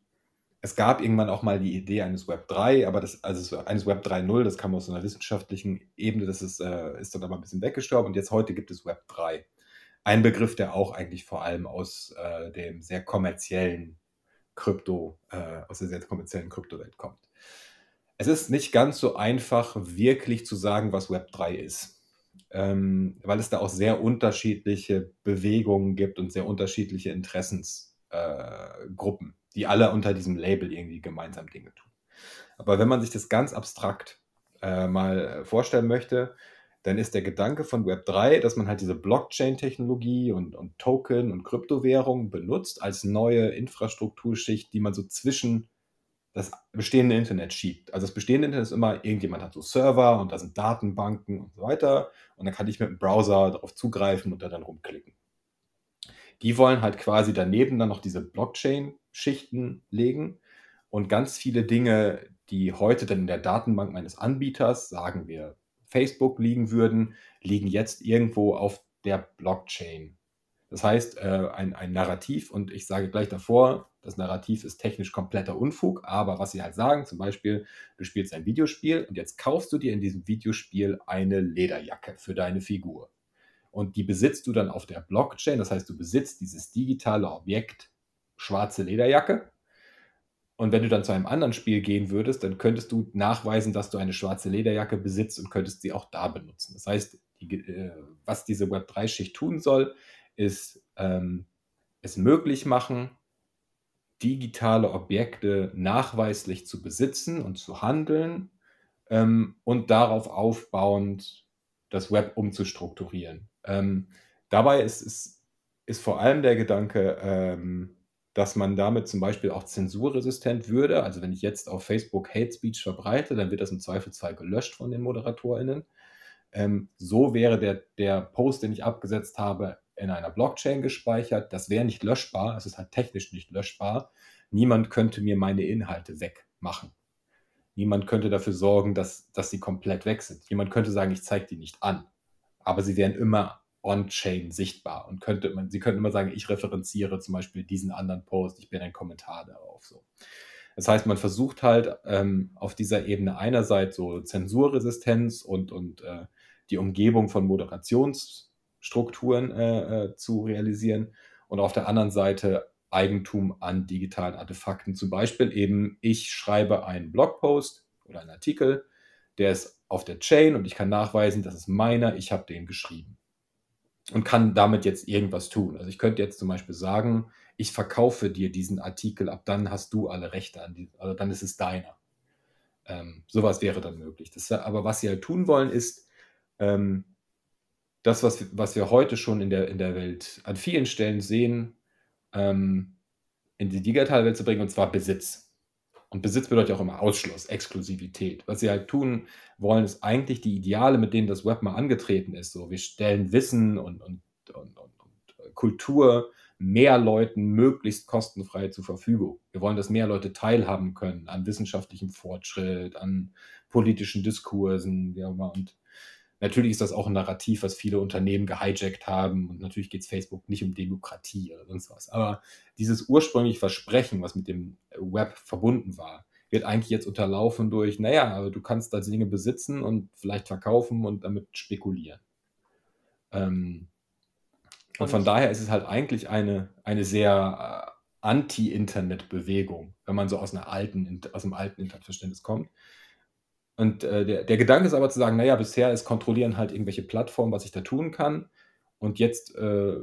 Speaker 2: es gab irgendwann auch mal die Idee eines Web 3, aber das, also eines Web 3.0, das kam aus einer wissenschaftlichen Ebene, das ist, äh, ist dann aber ein bisschen weggestorben und jetzt heute gibt es Web 3. Ein Begriff, der auch eigentlich vor allem aus äh, dem sehr kommerziellen Krypto, äh, aus der sehr kommerziellen Kryptowelt kommt. Es ist nicht ganz so einfach, wirklich zu sagen, was Web 3 ist. Ähm, weil es da auch sehr unterschiedliche Bewegungen gibt und sehr unterschiedliche Interessensgruppen die alle unter diesem Label irgendwie gemeinsam Dinge tun. Aber wenn man sich das ganz abstrakt äh, mal äh, vorstellen möchte, dann ist der Gedanke von Web3, dass man halt diese Blockchain-Technologie und, und Token und Kryptowährungen benutzt als neue Infrastrukturschicht, die man so zwischen das bestehende Internet schiebt. Also das bestehende Internet ist immer, irgendjemand hat so Server und da sind Datenbanken und so weiter und dann kann ich mit dem Browser darauf zugreifen und da dann rumklicken. Die wollen halt quasi daneben dann noch diese Blockchain Schichten legen und ganz viele Dinge, die heute dann in der Datenbank meines Anbieters, sagen wir Facebook, liegen würden, liegen jetzt irgendwo auf der Blockchain. Das heißt, äh, ein, ein Narrativ, und ich sage gleich davor, das Narrativ ist technisch kompletter Unfug, aber was sie halt sagen, zum Beispiel, du spielst ein Videospiel und jetzt kaufst du dir in diesem Videospiel eine Lederjacke für deine Figur. Und die besitzt du dann auf der Blockchain, das heißt, du besitzt dieses digitale Objekt schwarze Lederjacke. Und wenn du dann zu einem anderen Spiel gehen würdest, dann könntest du nachweisen, dass du eine schwarze Lederjacke besitzt und könntest sie auch da benutzen. Das heißt, die, äh, was diese Web3-Schicht tun soll, ist ähm, es möglich machen, digitale Objekte nachweislich zu besitzen und zu handeln ähm, und darauf aufbauend das Web umzustrukturieren. Ähm, dabei ist, ist, ist vor allem der Gedanke, ähm, dass man damit zum Beispiel auch zensurresistent würde. Also wenn ich jetzt auf Facebook Hate Speech verbreite, dann wird das im Zweifelsfall gelöscht von den ModeratorInnen. Ähm, so wäre der, der Post, den ich abgesetzt habe, in einer Blockchain gespeichert. Das wäre nicht löschbar. Es ist halt technisch nicht löschbar. Niemand könnte mir meine Inhalte wegmachen. Niemand könnte dafür sorgen, dass, dass sie komplett weg sind. Jemand könnte sagen, ich zeige die nicht an. Aber sie wären immer on-chain sichtbar und könnte man, Sie könnten immer sagen, ich referenziere zum Beispiel diesen anderen Post, ich bin ein Kommentar darauf. So. Das heißt, man versucht halt ähm, auf dieser Ebene einerseits so Zensurresistenz und, und äh, die Umgebung von Moderationsstrukturen äh, äh, zu realisieren und auf der anderen Seite Eigentum an digitalen Artefakten. Zum Beispiel eben, ich schreibe einen Blogpost oder einen Artikel, der ist auf der Chain und ich kann nachweisen, das ist meiner, ich habe den geschrieben und kann damit jetzt irgendwas tun. Also ich könnte jetzt zum Beispiel sagen, ich verkaufe dir diesen Artikel, ab dann hast du alle Rechte an diesem, also dann ist es deiner. Ähm, sowas wäre dann möglich. Das, aber was sie halt tun wollen, ist ähm, das, was, was wir heute schon in der, in der Welt an vielen Stellen sehen, ähm, in die digitale Welt zu bringen, und zwar Besitz. Und Besitz bedeutet auch immer Ausschluss, Exklusivität. Was sie halt tun wollen, ist eigentlich die Ideale, mit denen das Web mal angetreten ist. So, wir stellen Wissen und, und, und, und Kultur mehr Leuten möglichst kostenfrei zur Verfügung. Wir wollen, dass mehr Leute teilhaben können an wissenschaftlichem Fortschritt, an politischen Diskursen, immer. Und Natürlich ist das auch ein Narrativ, was viele Unternehmen gehijackt haben. Und natürlich geht es Facebook nicht um Demokratie oder sonst was. Aber dieses ursprüngliche Versprechen, was mit dem Web verbunden war, wird eigentlich jetzt unterlaufen durch, naja, du kannst da Dinge besitzen und vielleicht verkaufen und damit spekulieren. Ähm, und, und von daher ist es halt eigentlich eine, eine sehr äh, Anti-Internet-Bewegung, wenn man so aus, einer alten, aus einem alten Internetverständnis kommt. Und äh, der, der Gedanke ist aber zu sagen, naja, bisher ist kontrollieren halt irgendwelche Plattformen, was ich da tun kann. Und jetzt äh,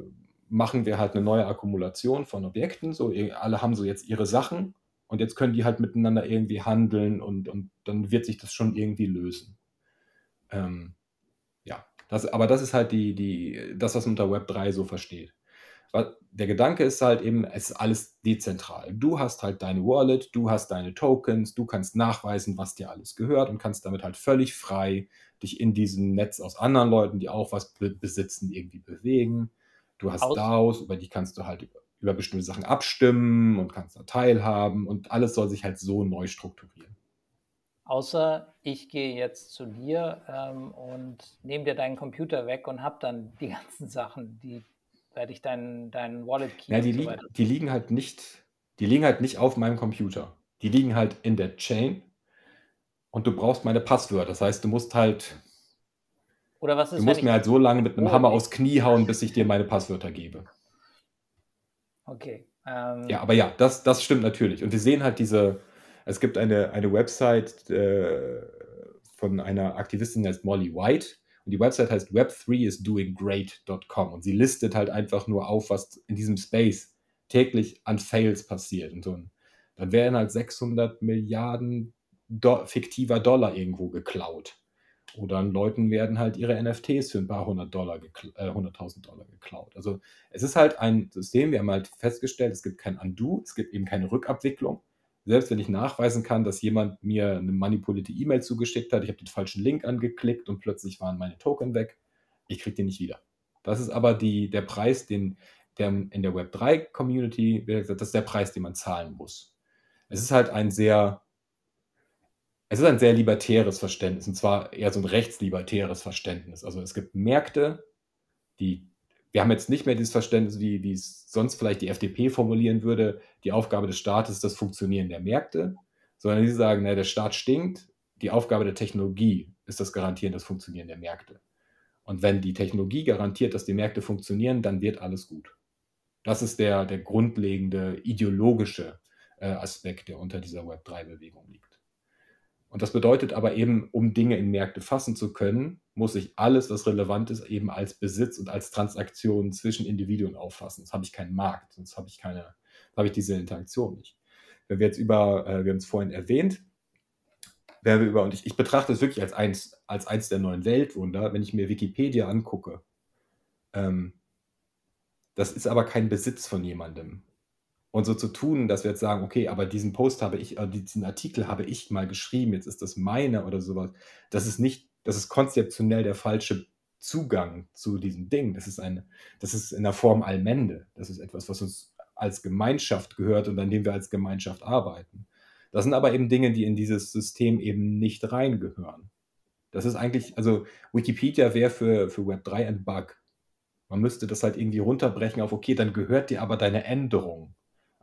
Speaker 2: machen wir halt eine neue Akkumulation von Objekten. So, alle haben so jetzt ihre Sachen und jetzt können die halt miteinander irgendwie handeln und, und dann wird sich das schon irgendwie lösen. Ähm, ja, das, aber das ist halt die, die, das, was man unter Web 3 so versteht der Gedanke ist halt eben, es ist alles dezentral. Du hast halt deine Wallet, du hast deine Tokens, du kannst nachweisen, was dir alles gehört und kannst damit halt völlig frei dich in diesem Netz aus anderen Leuten, die auch was besitzen, irgendwie bewegen. Du hast aus DAOs, über die kannst du halt über, bestimmte Sachen abstimmen und kannst da teilhaben und alles soll sich halt so neu strukturieren.
Speaker 1: Außer ich gehe jetzt zu dir ähm, und nehme dir deinen Computer weg und habe dann die (laughs) ganzen Sachen, die werde ich deinen dein Wallet Key
Speaker 2: Ja, die, liegen, die liegen halt nicht, die liegen halt nicht auf meinem Computer. Die liegen halt in der Chain und du brauchst meine Passwörter. Das heißt, du musst halt,
Speaker 1: Oder was ist,
Speaker 2: du musst mir halt so lange mit einem oh, Hammer aufs Knie hauen, bis ich dir meine Passwörter gebe.
Speaker 1: Okay.
Speaker 2: Ähm, Ja, aber ja, das, das stimmt natürlich. Und wir sehen halt diese, es gibt eine, eine Website äh, von einer Aktivistin, die heißt Molly White, und die Website heißt web3isdoinggreat.com und sie listet halt einfach nur auf, was in diesem Space täglich an Fails passiert. Und so. dann werden halt 600 Milliarden Do fiktiver Dollar irgendwo geklaut. Oder an Leuten werden halt ihre NFTs für ein paar hundert Dollar, äh, 100.000 Dollar geklaut. Also es ist halt ein System, wir haben halt festgestellt, es gibt kein Undo, es gibt eben keine Rückabwicklung selbst wenn ich nachweisen kann, dass jemand mir eine manipulierte E-Mail zugeschickt hat, ich habe den falschen Link angeklickt und plötzlich waren meine Token weg, ich kriege den nicht wieder. Das ist aber die, der Preis, den der in der Web3-Community, das ist der Preis, den man zahlen muss. Es ist halt ein sehr, es ist ein sehr libertäres Verständnis, und zwar eher so ein rechtslibertäres Verständnis. Also es gibt Märkte, die wir haben jetzt nicht mehr dieses Verständnis, wie, wie es sonst vielleicht die FDP formulieren würde, die Aufgabe des Staates ist das Funktionieren der Märkte, sondern sie sagen, na, der Staat stinkt, die Aufgabe der Technologie ist das Garantieren das Funktionieren der Märkte. Und wenn die Technologie garantiert, dass die Märkte funktionieren, dann wird alles gut. Das ist der, der grundlegende ideologische äh, Aspekt, der unter dieser Web3-Bewegung liegt. Und das bedeutet aber eben, um Dinge in Märkte fassen zu können, muss ich alles, was relevant ist, eben als Besitz und als Transaktion zwischen Individuen auffassen. Sonst habe ich keinen Markt, sonst habe ich keine, habe ich diese Interaktion nicht. Wenn wir jetzt über, äh, wir haben es vorhin erwähnt, wenn wir über, und ich, ich betrachte es wirklich als eins, als eins der neuen Weltwunder, wenn ich mir Wikipedia angucke. Ähm, das ist aber kein Besitz von jemandem. Und so zu tun, dass wir jetzt sagen, okay, aber diesen Post habe ich, äh, diesen Artikel habe ich mal geschrieben, jetzt ist das meine oder sowas. Das ist nicht, das ist konzeptionell der falsche Zugang zu diesem Ding. Das ist eine, das ist in der Form Allmende. Das ist etwas, was uns als Gemeinschaft gehört und an dem wir als Gemeinschaft arbeiten. Das sind aber eben Dinge, die in dieses System eben nicht reingehören. Das ist eigentlich, also Wikipedia wäre für, für Web3 ein Bug. Man müsste das halt irgendwie runterbrechen auf, okay, dann gehört dir aber deine Änderung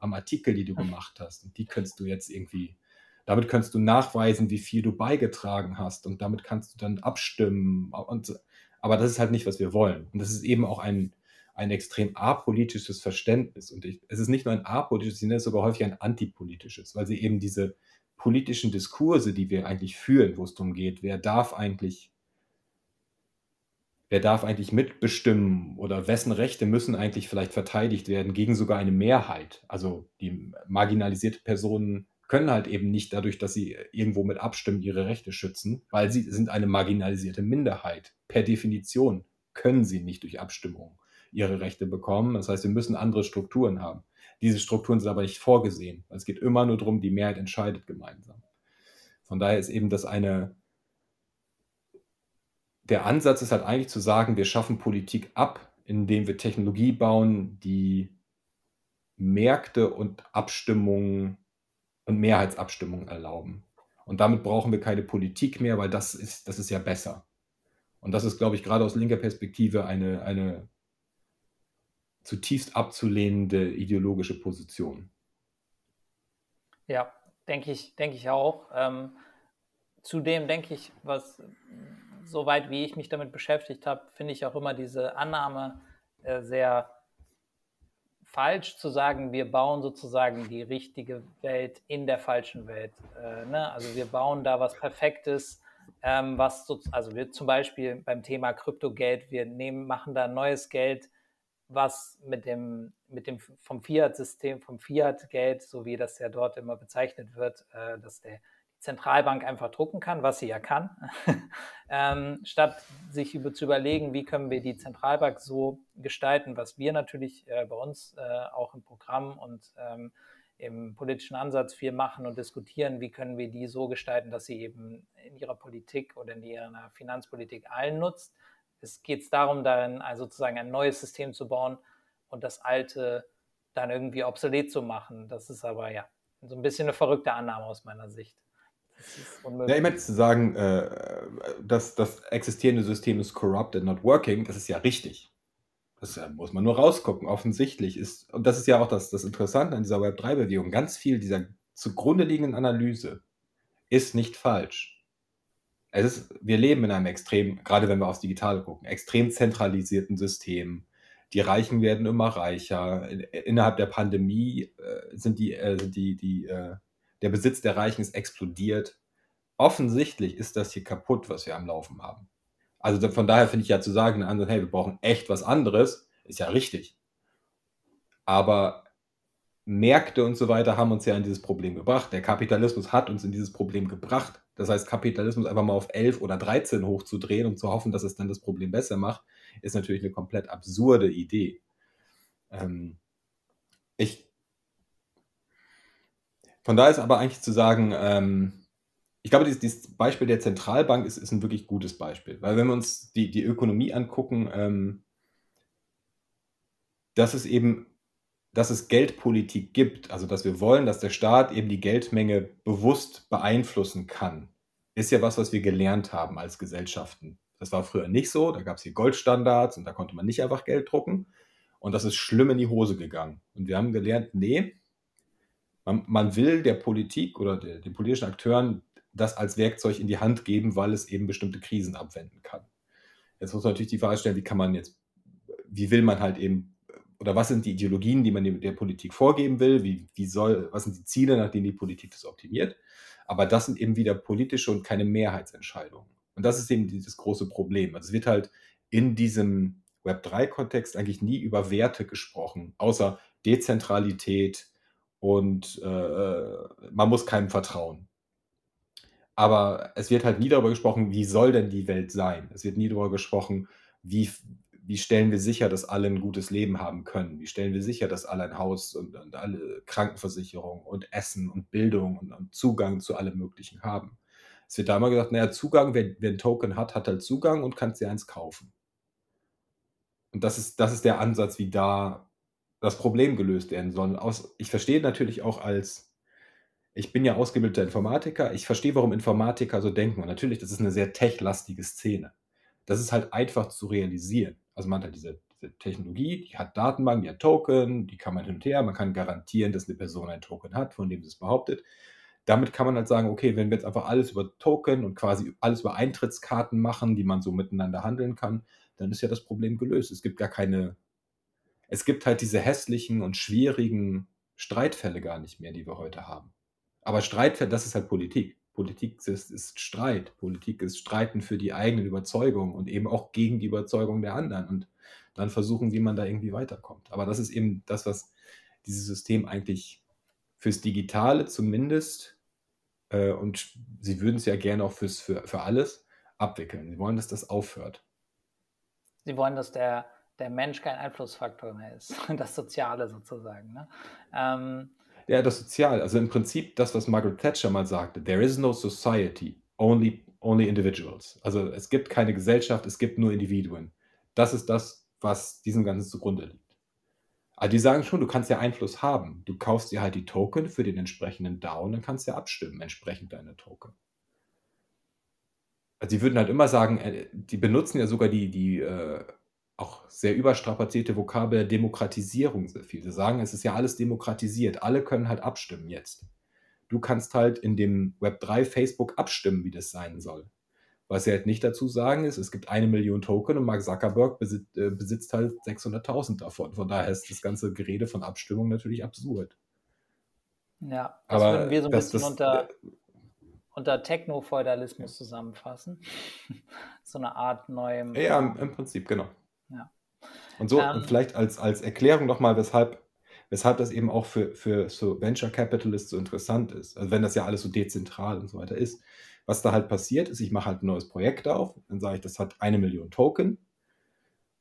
Speaker 2: am Artikel, die du gemacht hast. Und die könntest du jetzt irgendwie, damit könntest du nachweisen, wie viel du beigetragen hast und damit kannst du dann abstimmen. Und, aber das ist halt nicht, was wir wollen. Und das ist eben auch ein, ein extrem apolitisches Verständnis. Und ich, es ist nicht nur ein apolitisches, sondern sogar häufig ein antipolitisches, weil sie eben diese politischen Diskurse, die wir eigentlich führen, wo es darum geht, wer darf eigentlich wer darf eigentlich mitbestimmen oder wessen Rechte müssen eigentlich vielleicht verteidigt werden gegen sogar eine Mehrheit. Also die marginalisierte Personen können halt eben nicht dadurch, dass sie irgendwo mit abstimmen, ihre Rechte schützen, weil sie sind eine marginalisierte Minderheit. Per Definition können sie nicht durch Abstimmung ihre Rechte bekommen. Das heißt, wir müssen andere Strukturen haben. Diese Strukturen sind aber nicht vorgesehen. Es geht immer nur darum, die Mehrheit entscheidet gemeinsam. Von daher ist eben das eine der Ansatz ist halt eigentlich zu sagen, wir schaffen Politik ab, indem wir Technologie bauen, die Märkte und Abstimmungen und Mehrheitsabstimmungen erlauben. Und damit brauchen wir keine Politik mehr, weil das ist, das ist ja besser. Und das ist, glaube ich, gerade aus linker Perspektive eine, eine zutiefst abzulehnende ideologische Position.
Speaker 1: Ja, denke ich, denke ich auch. Ähm, zudem denke ich, was soweit wie ich mich damit beschäftigt habe, finde ich auch immer diese Annahme äh, sehr falsch zu sagen, wir bauen sozusagen die richtige Welt in der falschen Welt. Äh, ne? Also wir bauen da was Perfektes, ähm, was so, also wir zum Beispiel beim Thema Kryptogeld, wir nehmen, machen da neues Geld, was mit dem, mit dem vom Fiat-System, vom Fiat-Geld, so wie das ja dort immer bezeichnet wird, äh, dass der Zentralbank einfach drucken kann, was sie ja kann, (laughs) ähm, statt sich über, zu überlegen, wie können wir die Zentralbank so gestalten, was wir natürlich äh, bei uns äh, auch im Programm und ähm, im politischen Ansatz viel machen und diskutieren, wie können wir die so gestalten, dass sie eben in ihrer Politik oder in ihrer Finanzpolitik allen nutzt. Es geht darum, darin also sozusagen ein neues System zu bauen und das alte dann irgendwie obsolet zu machen. Das ist aber ja so ein bisschen eine verrückte Annahme aus meiner Sicht.
Speaker 2: Ja, ich meine zu sagen, äh, dass das existierende System ist corrupt and not working, das ist ja richtig. Das äh, muss man nur rausgucken. Offensichtlich ist, und das ist ja auch das, das Interessante an dieser Web3-Bewegung, ganz viel dieser zugrunde liegenden Analyse ist nicht falsch. Es ist, wir leben in einem extrem, gerade wenn wir aufs Digitale gucken, extrem zentralisierten System. Die Reichen werden immer reicher. Innerhalb der Pandemie äh, sind die, äh, sind die, die äh, der Besitz der Reichen ist explodiert. Offensichtlich ist das hier kaputt, was wir am Laufen haben. Also von daher finde ich ja zu sagen, hey, wir brauchen echt was anderes, ist ja richtig. Aber Märkte und so weiter haben uns ja in dieses Problem gebracht. Der Kapitalismus hat uns in dieses Problem gebracht. Das heißt, Kapitalismus einfach mal auf 11 oder 13 hochzudrehen und zu hoffen, dass es dann das Problem besser macht, ist natürlich eine komplett absurde Idee. Ähm, ich von da ist aber eigentlich zu sagen, ähm, ich glaube, dieses, dieses, Beispiel der Zentralbank ist, ist, ein wirklich gutes Beispiel. Weil wenn wir uns die, die Ökonomie angucken, ähm, dass es eben, dass es Geldpolitik gibt, also dass wir wollen, dass der Staat eben die Geldmenge bewusst beeinflussen kann, ist ja was, was wir gelernt haben als Gesellschaften. Das war früher nicht so, da gab es hier Goldstandards und da konnte man nicht einfach Geld drucken. Und das ist schlimm in die Hose gegangen. Und wir haben gelernt, nee, man, man will der Politik oder der, den politischen Akteuren das als Werkzeug in die Hand geben, weil es eben bestimmte Krisen abwenden kann. Jetzt muss man natürlich die Frage stellen, wie kann man jetzt, wie will man halt eben, oder was sind die Ideologien, die man der Politik vorgeben will, wie, wie soll, was sind die Ziele, nach denen die Politik das optimiert. Aber das sind eben wieder politische und keine Mehrheitsentscheidungen. Und das ist eben dieses große Problem. Also es wird halt in diesem Web3-Kontext eigentlich nie über Werte gesprochen, außer Dezentralität, und äh, äh, man muss keinem vertrauen. Aber es wird halt nie darüber gesprochen, wie soll denn die Welt sein? Es wird nie darüber gesprochen, wie, wie stellen wir sicher, dass alle ein gutes Leben haben können? Wie stellen wir sicher, dass alle ein Haus und, und alle Krankenversicherung und Essen und Bildung und, und, Zugang zu allem Möglichen haben? Es wird da immer gesagt, naja, Zugang, wer, wer ein Token hat, hat halt Zugang und kann sich eins kaufen. Und das ist, das ist der Ansatz, wie da das Problem gelöst werden soll. Aus, ich verstehe natürlich auch als, ich bin ja ausgebildeter Informatiker, ich verstehe, warum Informatiker so denken. Und natürlich, das ist eine sehr techlastige Szene. Das ist halt einfach zu realisieren. Also man hat halt diese, diese Technologie, die hat Datenbanken, die hat Token, die kann man hin und her, man kann garantieren, dass eine Person ein Token hat, von dem sie es behauptet. Damit kann man halt sagen, okay, wenn wir jetzt einfach alles über Token und quasi alles über Eintrittskarten machen, die man so miteinander handeln kann, dann ist ja das Problem gelöst. Es gibt gar keine es gibt halt diese hässlichen und schwierigen Streitfälle gar nicht mehr, die wir heute haben. Aber Streitfälle, das ist halt Politik. Politik ist, ist Streit. Politik ist Streiten für die eigenen Überzeugungen und eben auch gegen die Überzeugung der anderen und dann versuchen, wie man da irgendwie weiterkommt. Aber das ist eben das, was dieses System eigentlich fürs Digitale zumindest äh, und sie würden es ja gerne auch fürs, für, für alles abwickeln. Sie wollen, dass das aufhört.
Speaker 1: Sie wollen, dass der der Mensch kein Einflussfaktor mehr ist, (laughs) das Soziale sozusagen. Ne? Ähm,
Speaker 2: ja, das Soziale, also im Prinzip das, was Margaret Thatcher mal sagte, there is no society, only, only individuals. Also es gibt keine Gesellschaft, es gibt nur Individuen. Das ist das, was diesem Ganzen zugrunde liegt. Aber die sagen schon, du kannst ja Einfluss haben. Du kaufst dir halt die Token für den entsprechenden DAO und dann kannst du ja abstimmen, entsprechend deine Token. Also die würden halt immer sagen, äh, die benutzen ja sogar die, die äh, auch sehr überstrapazierte Vokabel Demokratisierung sehr viel. Sie sagen, es ist ja alles demokratisiert. Alle können halt abstimmen jetzt. du kannst halt in dem Web3 Facebook abstimmen, wie das sein soll. Was sie halt nicht dazu sagen ist, es gibt eine Million Token und Mark Zuckerberg besitzt, äh, besitzt halt 600.000 davon. Von daher ist das ganze Gerede von Abstimmung natürlich absurd.
Speaker 1: Ja, das
Speaker 2: Aber
Speaker 1: würden wir so ein bisschen
Speaker 2: das,
Speaker 1: unter, unter Techno-Feudalismus zusammenfassen. (laughs) so eine Art neuem.
Speaker 2: ja, im, im Prinzip, genau.
Speaker 1: Ja.
Speaker 2: Und so,
Speaker 1: Ähm,
Speaker 2: und vielleicht als, als Erklärung nochmal, weshalb, weshalb das eben auch für, für so Venture Capitalists so interessant ist. Also wenn das ja alles so dezentral und so weiter ist. Was da halt passiert ist, ich mache halt ein neues Projekt auf, dann sage ich, das hat eine Million Token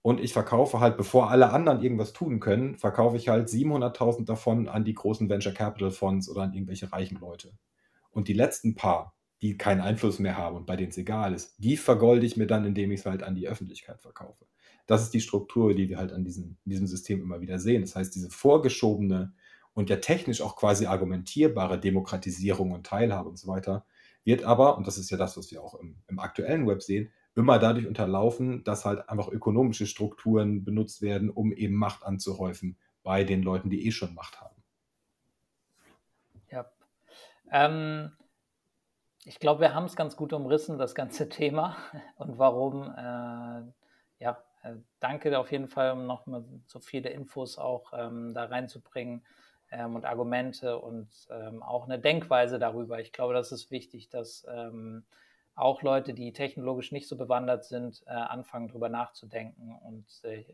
Speaker 2: und ich verkaufe halt, bevor alle anderen irgendwas tun können, verkaufe ich halt 700.000 davon an die großen Venture Capital Fonds oder an irgendwelche reichen Leute. Und die letzten paar, die keinen Einfluss mehr haben und bei denen es egal ist, die vergolde ich mir dann, indem ich es halt an die Öffentlichkeit verkaufe. Das ist die Struktur, die wir halt an diesem, diesem System immer wieder sehen. Das heißt, diese vorgeschobene und ja technisch auch quasi argumentierbare Demokratisierung und Teilhabe und so weiter, wird aber, und das ist ja das, was wir auch im, im aktuellen Web sehen, immer dadurch unterlaufen, dass halt einfach ökonomische Strukturen benutzt werden, um eben Macht anzuhäufen bei den Leuten, die eh schon Macht haben.
Speaker 1: Ja. Ähm, ich glaube, wir haben es ganz gut umrissen, das ganze (laughs) Thema und warum. Äh, danke auf jeden Fall, um nochmal so viele Infos auch ähm, da reinzubringen ähm, und Argumente und ähm, auch eine Denkweise darüber. Ich glaube, das ist wichtig, dass ähm, auch Leute, die technologisch nicht so bewandert sind, äh, anfangen darüber nachzudenken und äh,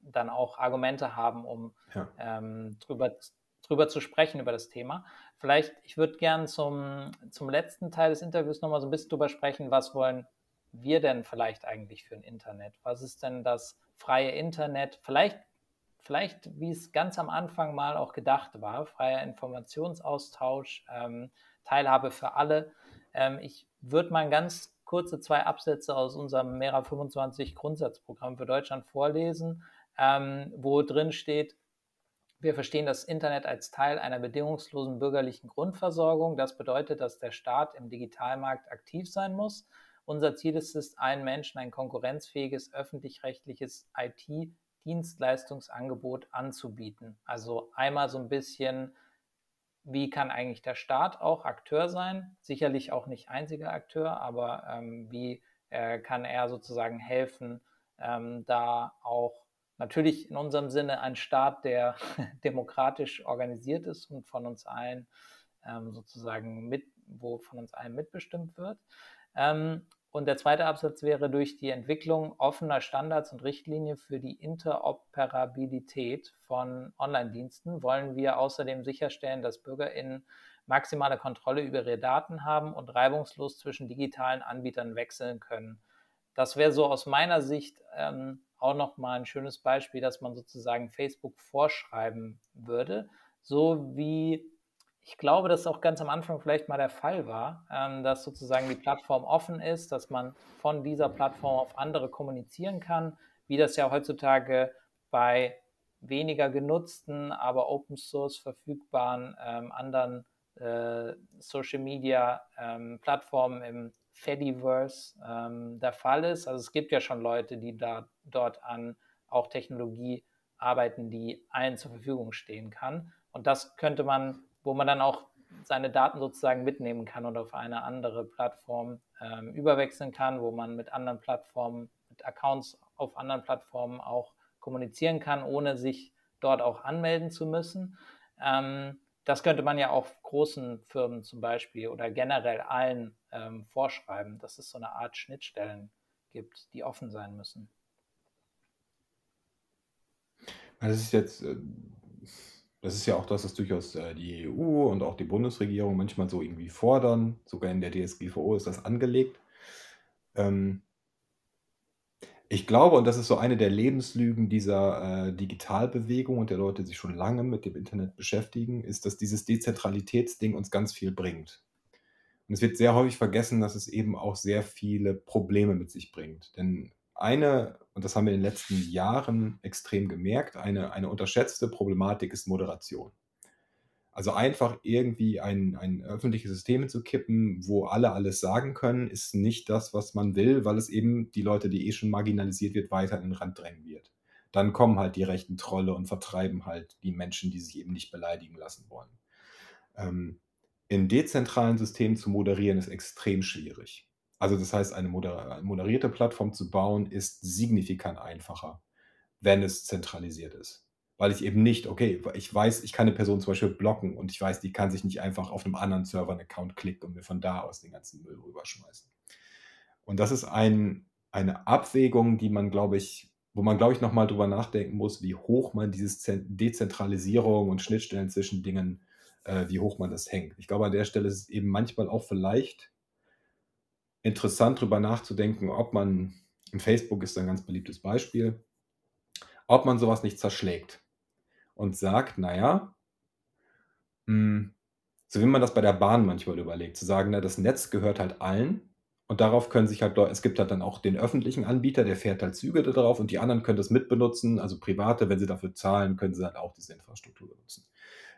Speaker 1: dann auch Argumente haben, um ja. ähm, drüber, drüber zu sprechen, über das Thema. Vielleicht, ich würde gern zum, zum letzten Teil des Interviews nochmal so ein bisschen drüber sprechen, was wollen wir denn vielleicht eigentlich für ein Internet? Was ist denn das freie Internet? Vielleicht, vielleicht wie es ganz am Anfang mal auch gedacht war, freier Informationsaustausch, ähm, Teilhabe für alle. Ähm, ich würde mal ganz kurze zwei Absätze aus unserem Mera 25 Grundsatzprogramm für Deutschland vorlesen, ähm, wo drin steht, wir verstehen das Internet als Teil einer bedingungslosen bürgerlichen Grundversorgung. Das bedeutet, dass der Staat im Digitalmarkt aktiv sein muss. Unser Ziel ist es, allen Menschen ein konkurrenzfähiges öffentlich-rechtliches IT-Dienstleistungsangebot anzubieten. Also einmal so ein bisschen wie kann eigentlich der Staat auch Akteur sein? Sicherlich auch nicht einziger Akteur, aber ähm, wie äh, kann er sozusagen helfen, ähm, da auch natürlich in unserem Sinne ein Staat, der (laughs) demokratisch organisiert ist und von uns allen ähm, sozusagen mit, wo von uns allen mitbestimmt wird. Ähm, und der zweite Absatz wäre durch die Entwicklung offener Standards und Richtlinien für die Interoperabilität von Online-Diensten wollen wir außerdem sicherstellen, dass BürgerInnen maximale Kontrolle über ihre Daten haben und reibungslos zwischen digitalen Anbietern wechseln können. Das wäre so aus meiner Sicht ähm, auch nochmal ein schönes Beispiel, dass man sozusagen Facebook vorschreiben würde, so wie ich glaube, dass auch ganz am Anfang vielleicht mal der Fall war, ähm, dass sozusagen die Plattform offen ist, dass man von dieser Plattform auf andere kommunizieren kann, wie das ja heutzutage bei weniger genutzten, aber Open Source verfügbaren ähm, anderen äh, Social Media ähm, Plattformen im Fediverse ähm, der Fall ist. Also es gibt ja schon Leute, die da dort an auch Technologie arbeiten, die allen zur Verfügung stehen kann. Und das könnte man wo man dann auch seine Daten sozusagen mitnehmen kann und auf eine andere Plattform ähm, überwechseln kann, wo man mit anderen Plattformen, mit Accounts auf anderen Plattformen auch kommunizieren kann, ohne sich dort auch anmelden zu müssen. Ähm, das könnte man ja auch großen Firmen zum Beispiel oder generell allen ähm, vorschreiben, dass es so eine Art Schnittstellen gibt, die offen sein müssen.
Speaker 2: Das ist jetzt äh, das ist ja auch das, was durchaus äh, die EU und auch die Bundesregierung manchmal so irgendwie fordern. Sogar in der DSGVO ist das angelegt. Ähm, ich glaube, und das ist so eine der Lebenslügen dieser äh, Digitalbewegung und der Leute, die sich schon lange mit dem Internet beschäftigen, ist, dass dieses Dezentralitätsding uns ganz viel bringt. Und es wird sehr häufig vergessen, dass es eben auch sehr viele Probleme mit sich bringt. Denn eine, und das haben wir in den letzten Jahren extrem gemerkt, eine, eine unterschätzte Problematik ist Moderation. Also einfach irgendwie ein, ein öffentliches System zu kippen, wo alle alles sagen können, ist nicht das, was man will, weil es eben die Leute, die eh schon marginalisiert wird, weiter in den Rand drängen wird. Dann kommen halt die rechten Trolle und vertreiben halt die Menschen, die sich eben nicht beleidigen lassen wollen. Ähm, in dezentralen Systemen zu moderieren, ist extrem schwierig. Also das heißt, eine moderierte Plattform zu bauen, ist signifikant einfacher, wenn es zentralisiert ist. Weil ich eben nicht, okay, ich weiß, ich kann eine Person zum Beispiel blocken und ich weiß, die kann sich nicht einfach auf einem anderen Server einen Account klicken und mir von da aus den ganzen Müll rüberschmeißen. Und das ist ein, eine Abwägung, die man, glaube ich, wo man, glaube ich, nochmal drüber nachdenken muss, wie hoch man dieses Dezentralisierung und Schnittstellen zwischen Dingen, äh, wie hoch man das hängt. Ich glaube, an der Stelle ist es eben manchmal auch vielleicht interessant, drüber nachzudenken, ob man, in Facebook ist ein ganz beliebtes Beispiel, ob man sowas nicht zerschlägt und sagt, naja, hm, so wie man das bei der Bahn manchmal überlegt, zu sagen, na, das Netz gehört halt allen und darauf können sich halt, es gibt halt dann auch den öffentlichen Anbieter, der fährt halt Züge da drauf und die anderen können das mitbenutzen, also Private, wenn sie dafür zahlen, können sie halt auch diese Infrastruktur benutzen.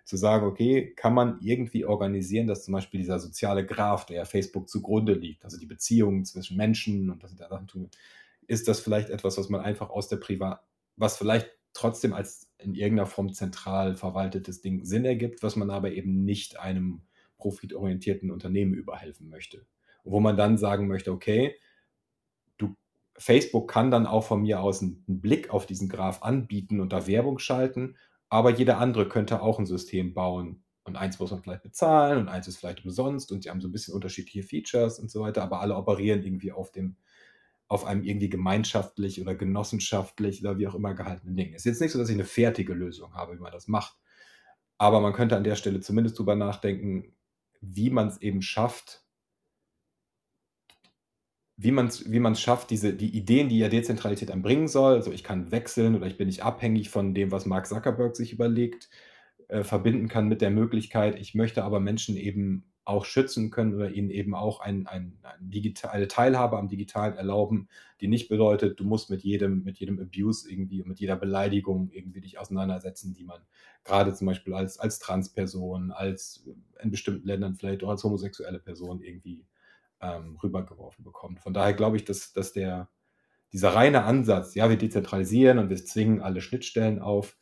Speaker 2: Zu sagen, okay, kann man irgendwie organisieren, dass zum Beispiel dieser soziale Graph, der ja Facebook zugrunde liegt, also die Beziehungen zwischen Menschen und was sie da Sachen tun, ist das vielleicht etwas, was man einfach aus der Privat, was vielleicht trotzdem als in irgendeiner Form zentral verwaltetes Ding Sinn ergibt, was man aber eben nicht einem profitorientierten Unternehmen überhelfen möchte. Wo man dann sagen möchte, okay, du, Facebook kann dann auch von mir aus einen, einen Blick auf diesen Graph anbieten und da Werbung schalten, aber jeder andere könnte auch ein System bauen. Und eins muss man vielleicht bezahlen und eins ist vielleicht umsonst und sie haben so ein bisschen unterschiedliche Features und so weiter, aber alle operieren irgendwie auf dem, auf einem irgendwie gemeinschaftlich oder genossenschaftlich oder wie auch immer gehaltenen Ding. Es ist jetzt nicht so, dass ich eine fertige Lösung habe, wie man das macht. Aber man könnte an der Stelle zumindest drüber nachdenken, wie man es eben schafft, wie man es wie schafft, diese, die Ideen, die ja Dezentralität anbringen soll, also ich kann wechseln oder ich bin nicht abhängig von dem, was Mark Zuckerberg sich überlegt, äh, verbinden kann mit der Möglichkeit, ich möchte aber Menschen eben auch schützen können oder ihnen eben auch ein, ein, ein digital, eine Teilhabe am Digitalen erlauben, die nicht bedeutet, du musst mit jedem, mit jedem Abuse irgendwie, mit jeder Beleidigung irgendwie dich auseinandersetzen, die man gerade zum Beispiel als, als Transperson, als in bestimmten Ländern vielleicht auch als homosexuelle Person irgendwie ähm, rübergeworfen bekommt. Von daher glaube ich, dass, dass der, dieser reine Ansatz, ja, wir dezentralisieren und wir zwingen alle Schnittstellen auf,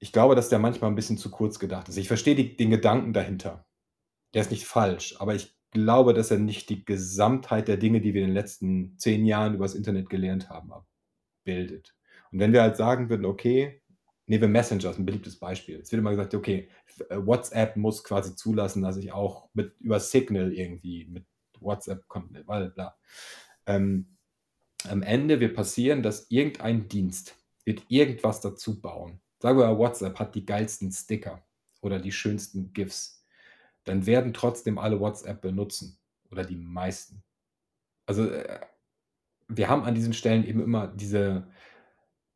Speaker 2: ich glaube, dass der manchmal ein bisschen zu kurz gedacht ist. Ich verstehe die, den Gedanken dahinter. Der ist nicht falsch, aber ich glaube, dass er nicht die Gesamtheit der Dinge, die wir in den letzten zehn Jahren über das Internet gelernt haben, bildet. Und wenn wir halt sagen würden, okay, Nehmen wir Messenger, ist ein beliebtes Beispiel. Es wird immer gesagt, okay, äh, WhatsApp muss quasi zulassen, dass ich auch mit über Signal irgendwie mit WhatsApp kommt, weil bla. Ähm, am Ende wird passieren, dass irgendein Dienst wird irgendwas dazu bauen. Sagen wir WhatsApp hat die geilsten Sticker oder die schönsten GIFs. Dann werden trotzdem alle WhatsApp benutzen oder die meisten. Also äh, wir haben an diesen Stellen eben immer diese,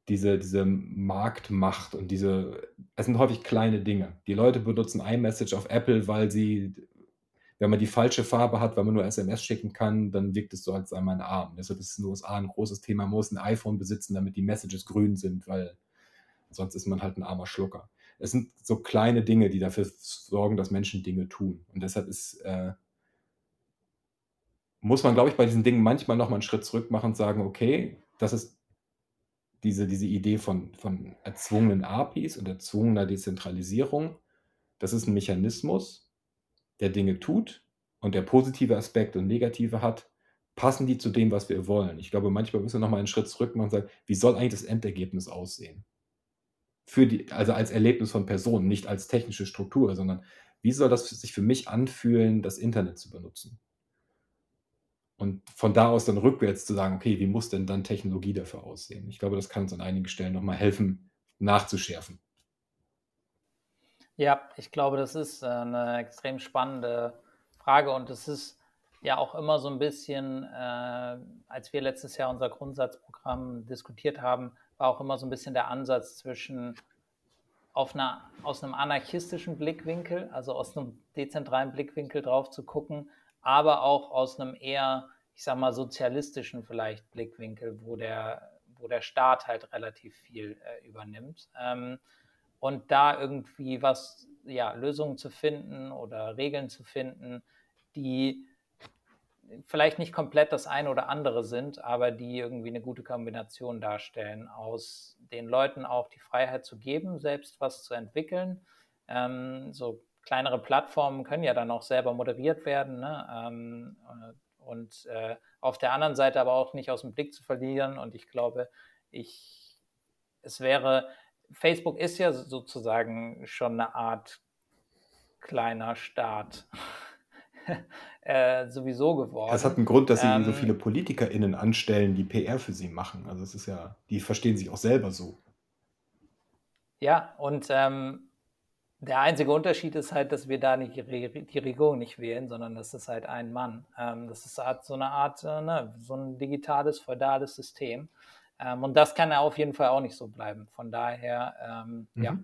Speaker 2: diese, diese Marktmacht und diese, es sind häufig kleine Dinge. Die Leute benutzen iMessage auf Apple, weil sie, wenn man die falsche Farbe hat, weil man nur SMS schicken kann, dann wirkt es so, als sei man arm. Deshalb ist es in den USA ein großes Thema. Man muss ein iPhone besitzen, damit die Messages grün sind, weil sonst ist man halt ein armer Schlucker. Es sind so kleine Dinge, die dafür sorgen, dass Menschen Dinge tun. Und deshalb ist, äh, muss man, glaube ich, bei diesen Dingen manchmal nochmal einen Schritt zurück machen und sagen, okay, das ist diese, diese Idee von, von erzwungenen APIs und erzwungener Dezentralisierung, das ist ein Mechanismus, der Dinge tut und der positive Aspekte und negative hat, passen die zu dem, was wir wollen. Ich glaube, manchmal müssen wir nochmal einen Schritt zurück machen und sagen, wie soll eigentlich das Endergebnis aussehen? Für die, also als Erlebnis von Personen, nicht als technische Struktur, sondern wie soll das sich für mich anfühlen, das Internet zu benutzen? Und von da aus dann rückwärts zu sagen, okay, wie muss denn dann Technologie dafür aussehen? Ich glaube, das kann uns an einigen Stellen nochmal helfen, nachzuschärfen.
Speaker 1: Ja, ich glaube, das ist äh, eine extrem spannende Frage und es ist ja auch immer so ein bisschen, äh, als wir letztes Jahr unser Grundsatzprogramm diskutiert haben, war auch immer so ein bisschen der Ansatz zwischen auf einer, aus einem anarchistischen Blickwinkel, also aus einem dezentralen Blickwinkel drauf zu gucken, aber auch aus einem eher, ich sag mal, sozialistischen vielleicht Blickwinkel, wo der, wo der Staat halt relativ viel äh, übernimmt. Ähm, und da irgendwie was, ja, Lösungen zu finden oder Regeln zu finden, die vielleicht nicht komplett das eine oder andere sind, aber die irgendwie eine gute Kombination darstellen, aus den Leuten auch die Freiheit zu geben, selbst was zu entwickeln. Ähm, so kleinere Plattformen können ja dann auch selber moderiert werden. Ne? Ähm, äh, und äh, auf der anderen Seite aber auch nicht aus dem Blick zu verlieren. Und ich glaube, ich, es wäre, Facebook ist ja sozusagen schon eine Art kleiner Staat. (laughs) äh, sowieso geworden.
Speaker 2: Das hat einen Grund, dass sie ähm, so viele PolitikerInnen anstellen, die PR für sie machen. Also es ist ja, die verstehen sich auch selber so.
Speaker 1: Ja, und ähm, der einzige Unterschied ist halt, dass wir da nicht die, Regierung nicht wählen, sondern das ist halt ein Mann. Ähm, das ist halt so eine Art, äh, ne, so ein digitales, feudales System. Ähm, und das kann ja auf jeden Fall auch nicht so bleiben. Von daher, ähm, mhm. ja,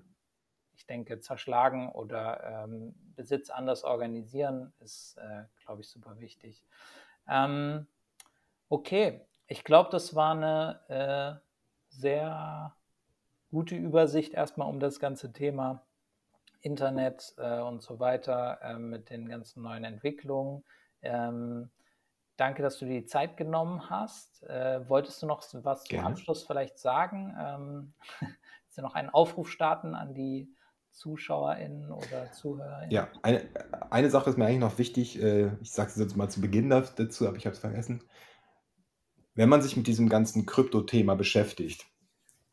Speaker 1: ich denke, zerschlagen oder ähm, Besitz anders organisieren ist, äh, glaube ich, super wichtig. Ähm, okay, ich glaube, das war eine äh, sehr gute Übersicht erstmal um das ganze Thema Internet äh, und so weiter äh, mit den ganzen neuen Entwicklungen. Ähm, danke, dass du dir die Zeit genommen hast. Äh, wolltest du noch was Gerne. zum Abschluss vielleicht sagen? Ähm, (laughs) willst du noch einen Aufruf starten an die ZuschauerInnen oder ZuhörerInnen?
Speaker 2: Ja, eine, eine Sache ist mir eigentlich noch wichtig. Äh, ich sage es jetzt mal zu Beginn dazu, aber ich habe es vergessen. Wenn man sich mit diesem ganzen Krypto-Thema beschäftigt,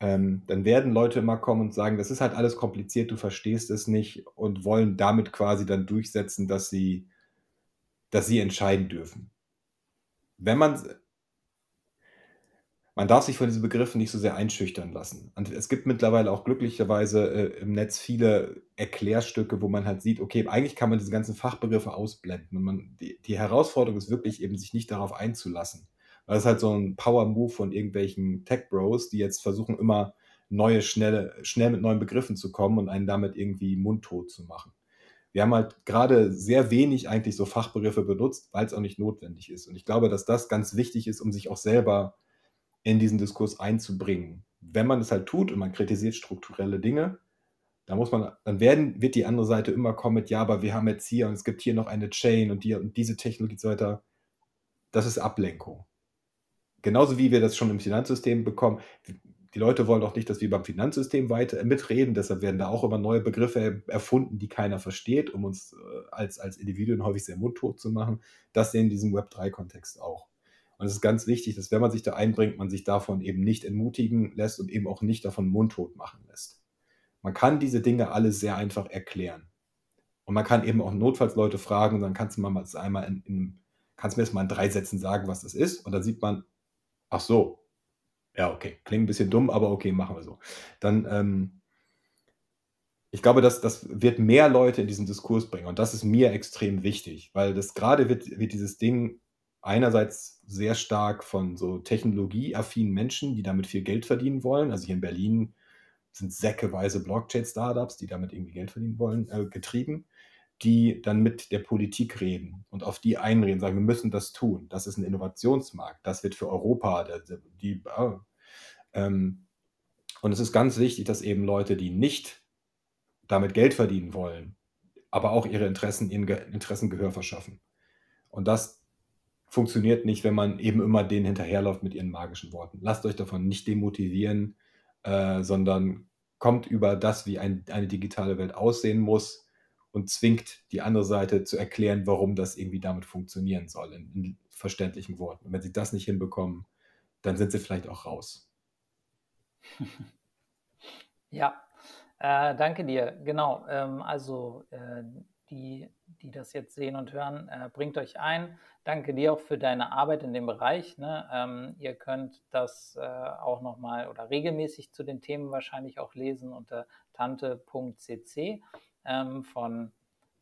Speaker 2: ähm, dann werden Leute immer kommen und sagen, das ist halt alles kompliziert, du verstehst es nicht und wollen damit quasi dann durchsetzen, dass sie, dass sie entscheiden dürfen. Wenn man, man darf sich von diesen Begriffen nicht so sehr einschüchtern lassen. Und es gibt mittlerweile auch glücklicherweise äh, im Netz viele Erklärstücke, wo man halt sieht, okay, eigentlich kann man diese ganzen Fachbegriffe ausblenden. Und man, die, die Herausforderung ist wirklich eben, sich nicht darauf einzulassen. Das ist halt so ein Power-Move von irgendwelchen Tech-Bros, die jetzt versuchen, immer neue, schnelle, schnell mit neuen Begriffen zu kommen und einen damit irgendwie mundtot zu machen. Wir haben halt gerade sehr wenig eigentlich so Fachbegriffe benutzt, weil es auch nicht notwendig ist. Und ich glaube, dass das ganz wichtig ist, um sich auch selber in diesen Diskurs einzubringen. Wenn man es halt tut und man kritisiert strukturelle Dinge, dann muss man, dann werden, wird die andere Seite immer kommen mit, ja, aber wir haben jetzt hier und es gibt hier noch eine Chain und, die, und diese Technologie und so weiter. Das ist Ablenkung. Genauso wie wir das schon im Finanzsystem bekommen. Die Leute wollen auch nicht, dass wir beim Finanzsystem weiter mitreden. Deshalb werden da auch immer neue Begriffe erfunden, die keiner versteht, um uns äh, als, als Individuen häufig sehr mundtot zu machen. Das sehen in diesem Web3-Kontext auch. Und es ist ganz wichtig, dass wenn man sich da einbringt, man sich davon eben nicht entmutigen lässt und eben auch nicht davon mundtot machen lässt. Man kann diese Dinge alle sehr einfach erklären. Und man kann eben auch notfalls Leute fragen, dann kannst du mal einmal in, in kannst mir jetzt mal in drei Sätzen sagen, was das ist. Und dann sieht man, Ach so. Ja, okay. Klingt ein bisschen dumm, aber okay, machen wir so. Dann, ähm, ich glaube, das, das wird mehr Leute in diesen Diskurs bringen. Und das ist mir extrem wichtig, weil das gerade wird, wird dieses Ding einerseits sehr stark von so technologieaffinen Menschen, die damit viel Geld verdienen wollen. Also hier in Berlin sind säckeweise Blockchain-Startups, die damit irgendwie Geld verdienen wollen, äh, getrieben die dann mit der Politik reden und auf die einreden, sagen, wir müssen das tun. Das ist ein Innovationsmarkt. Das wird für Europa, der, die, äh, ähm, und es ist ganz wichtig, dass eben Leute, die nicht damit Geld verdienen wollen, aber auch ihre Interessen, ihren Ge Interessen Gehör verschaffen. Und das funktioniert nicht, wenn man eben immer denen hinterherläuft mit ihren magischen Worten. Lasst euch davon nicht demotivieren, äh, sondern kommt über das, wie ein, eine digitale Welt aussehen muss, und zwingt die andere Seite zu erklären, warum das irgendwie damit funktionieren soll, in, in verständlichen Worten. Und wenn sie das nicht hinbekommen, dann sind sie vielleicht auch raus. (laughs)
Speaker 1: Ja, äh, danke dir. Genau. Ähm, also äh, die, die das jetzt sehen und hören, äh, bringt euch ein. Danke dir auch für deine Arbeit in dem Bereich. Ne? Ähm, ihr könnt das äh, auch nochmal oder regelmäßig zu den Themen wahrscheinlich auch lesen unter tante.cc ähm, von,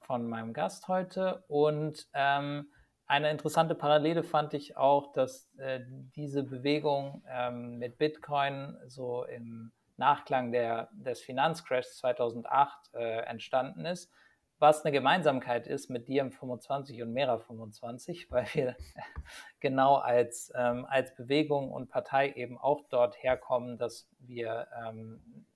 Speaker 1: von meinem Gast heute. Und ähm, eine interessante Parallele fand ich auch, dass äh, diese Bewegung ähm, mit Bitcoin so im Nachklang der, des Finanzcrashs 2008 äh, entstanden ist, was eine Gemeinsamkeit ist mit Diem25 und Mera25, (laughs) weil wir genau als, ähm, als Bewegung und Partei eben auch dort herkommen, dass wir ähm,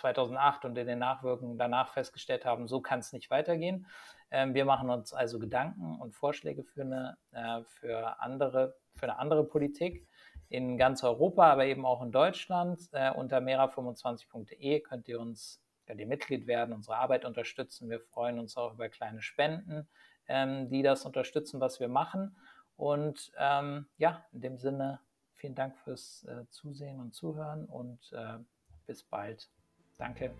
Speaker 1: 2008 und in den Nachwirkungen danach festgestellt haben, so kann es nicht weitergehen. Ähm, wir machen uns also Gedanken und Vorschläge für eine, äh, für andere, für eine andere Politik in ganz Europa, aber eben auch in Deutschland. Äh, unter mera25.de könnt ihr uns die Mitglied werden, unsere Arbeit unterstützen. Wir freuen uns auch über kleine Spenden, ähm, die das unterstützen, was wir machen. Und ähm, ja, in dem Sinne, vielen Dank fürs äh, Zusehen und Zuhören und äh, bis bald. Danke.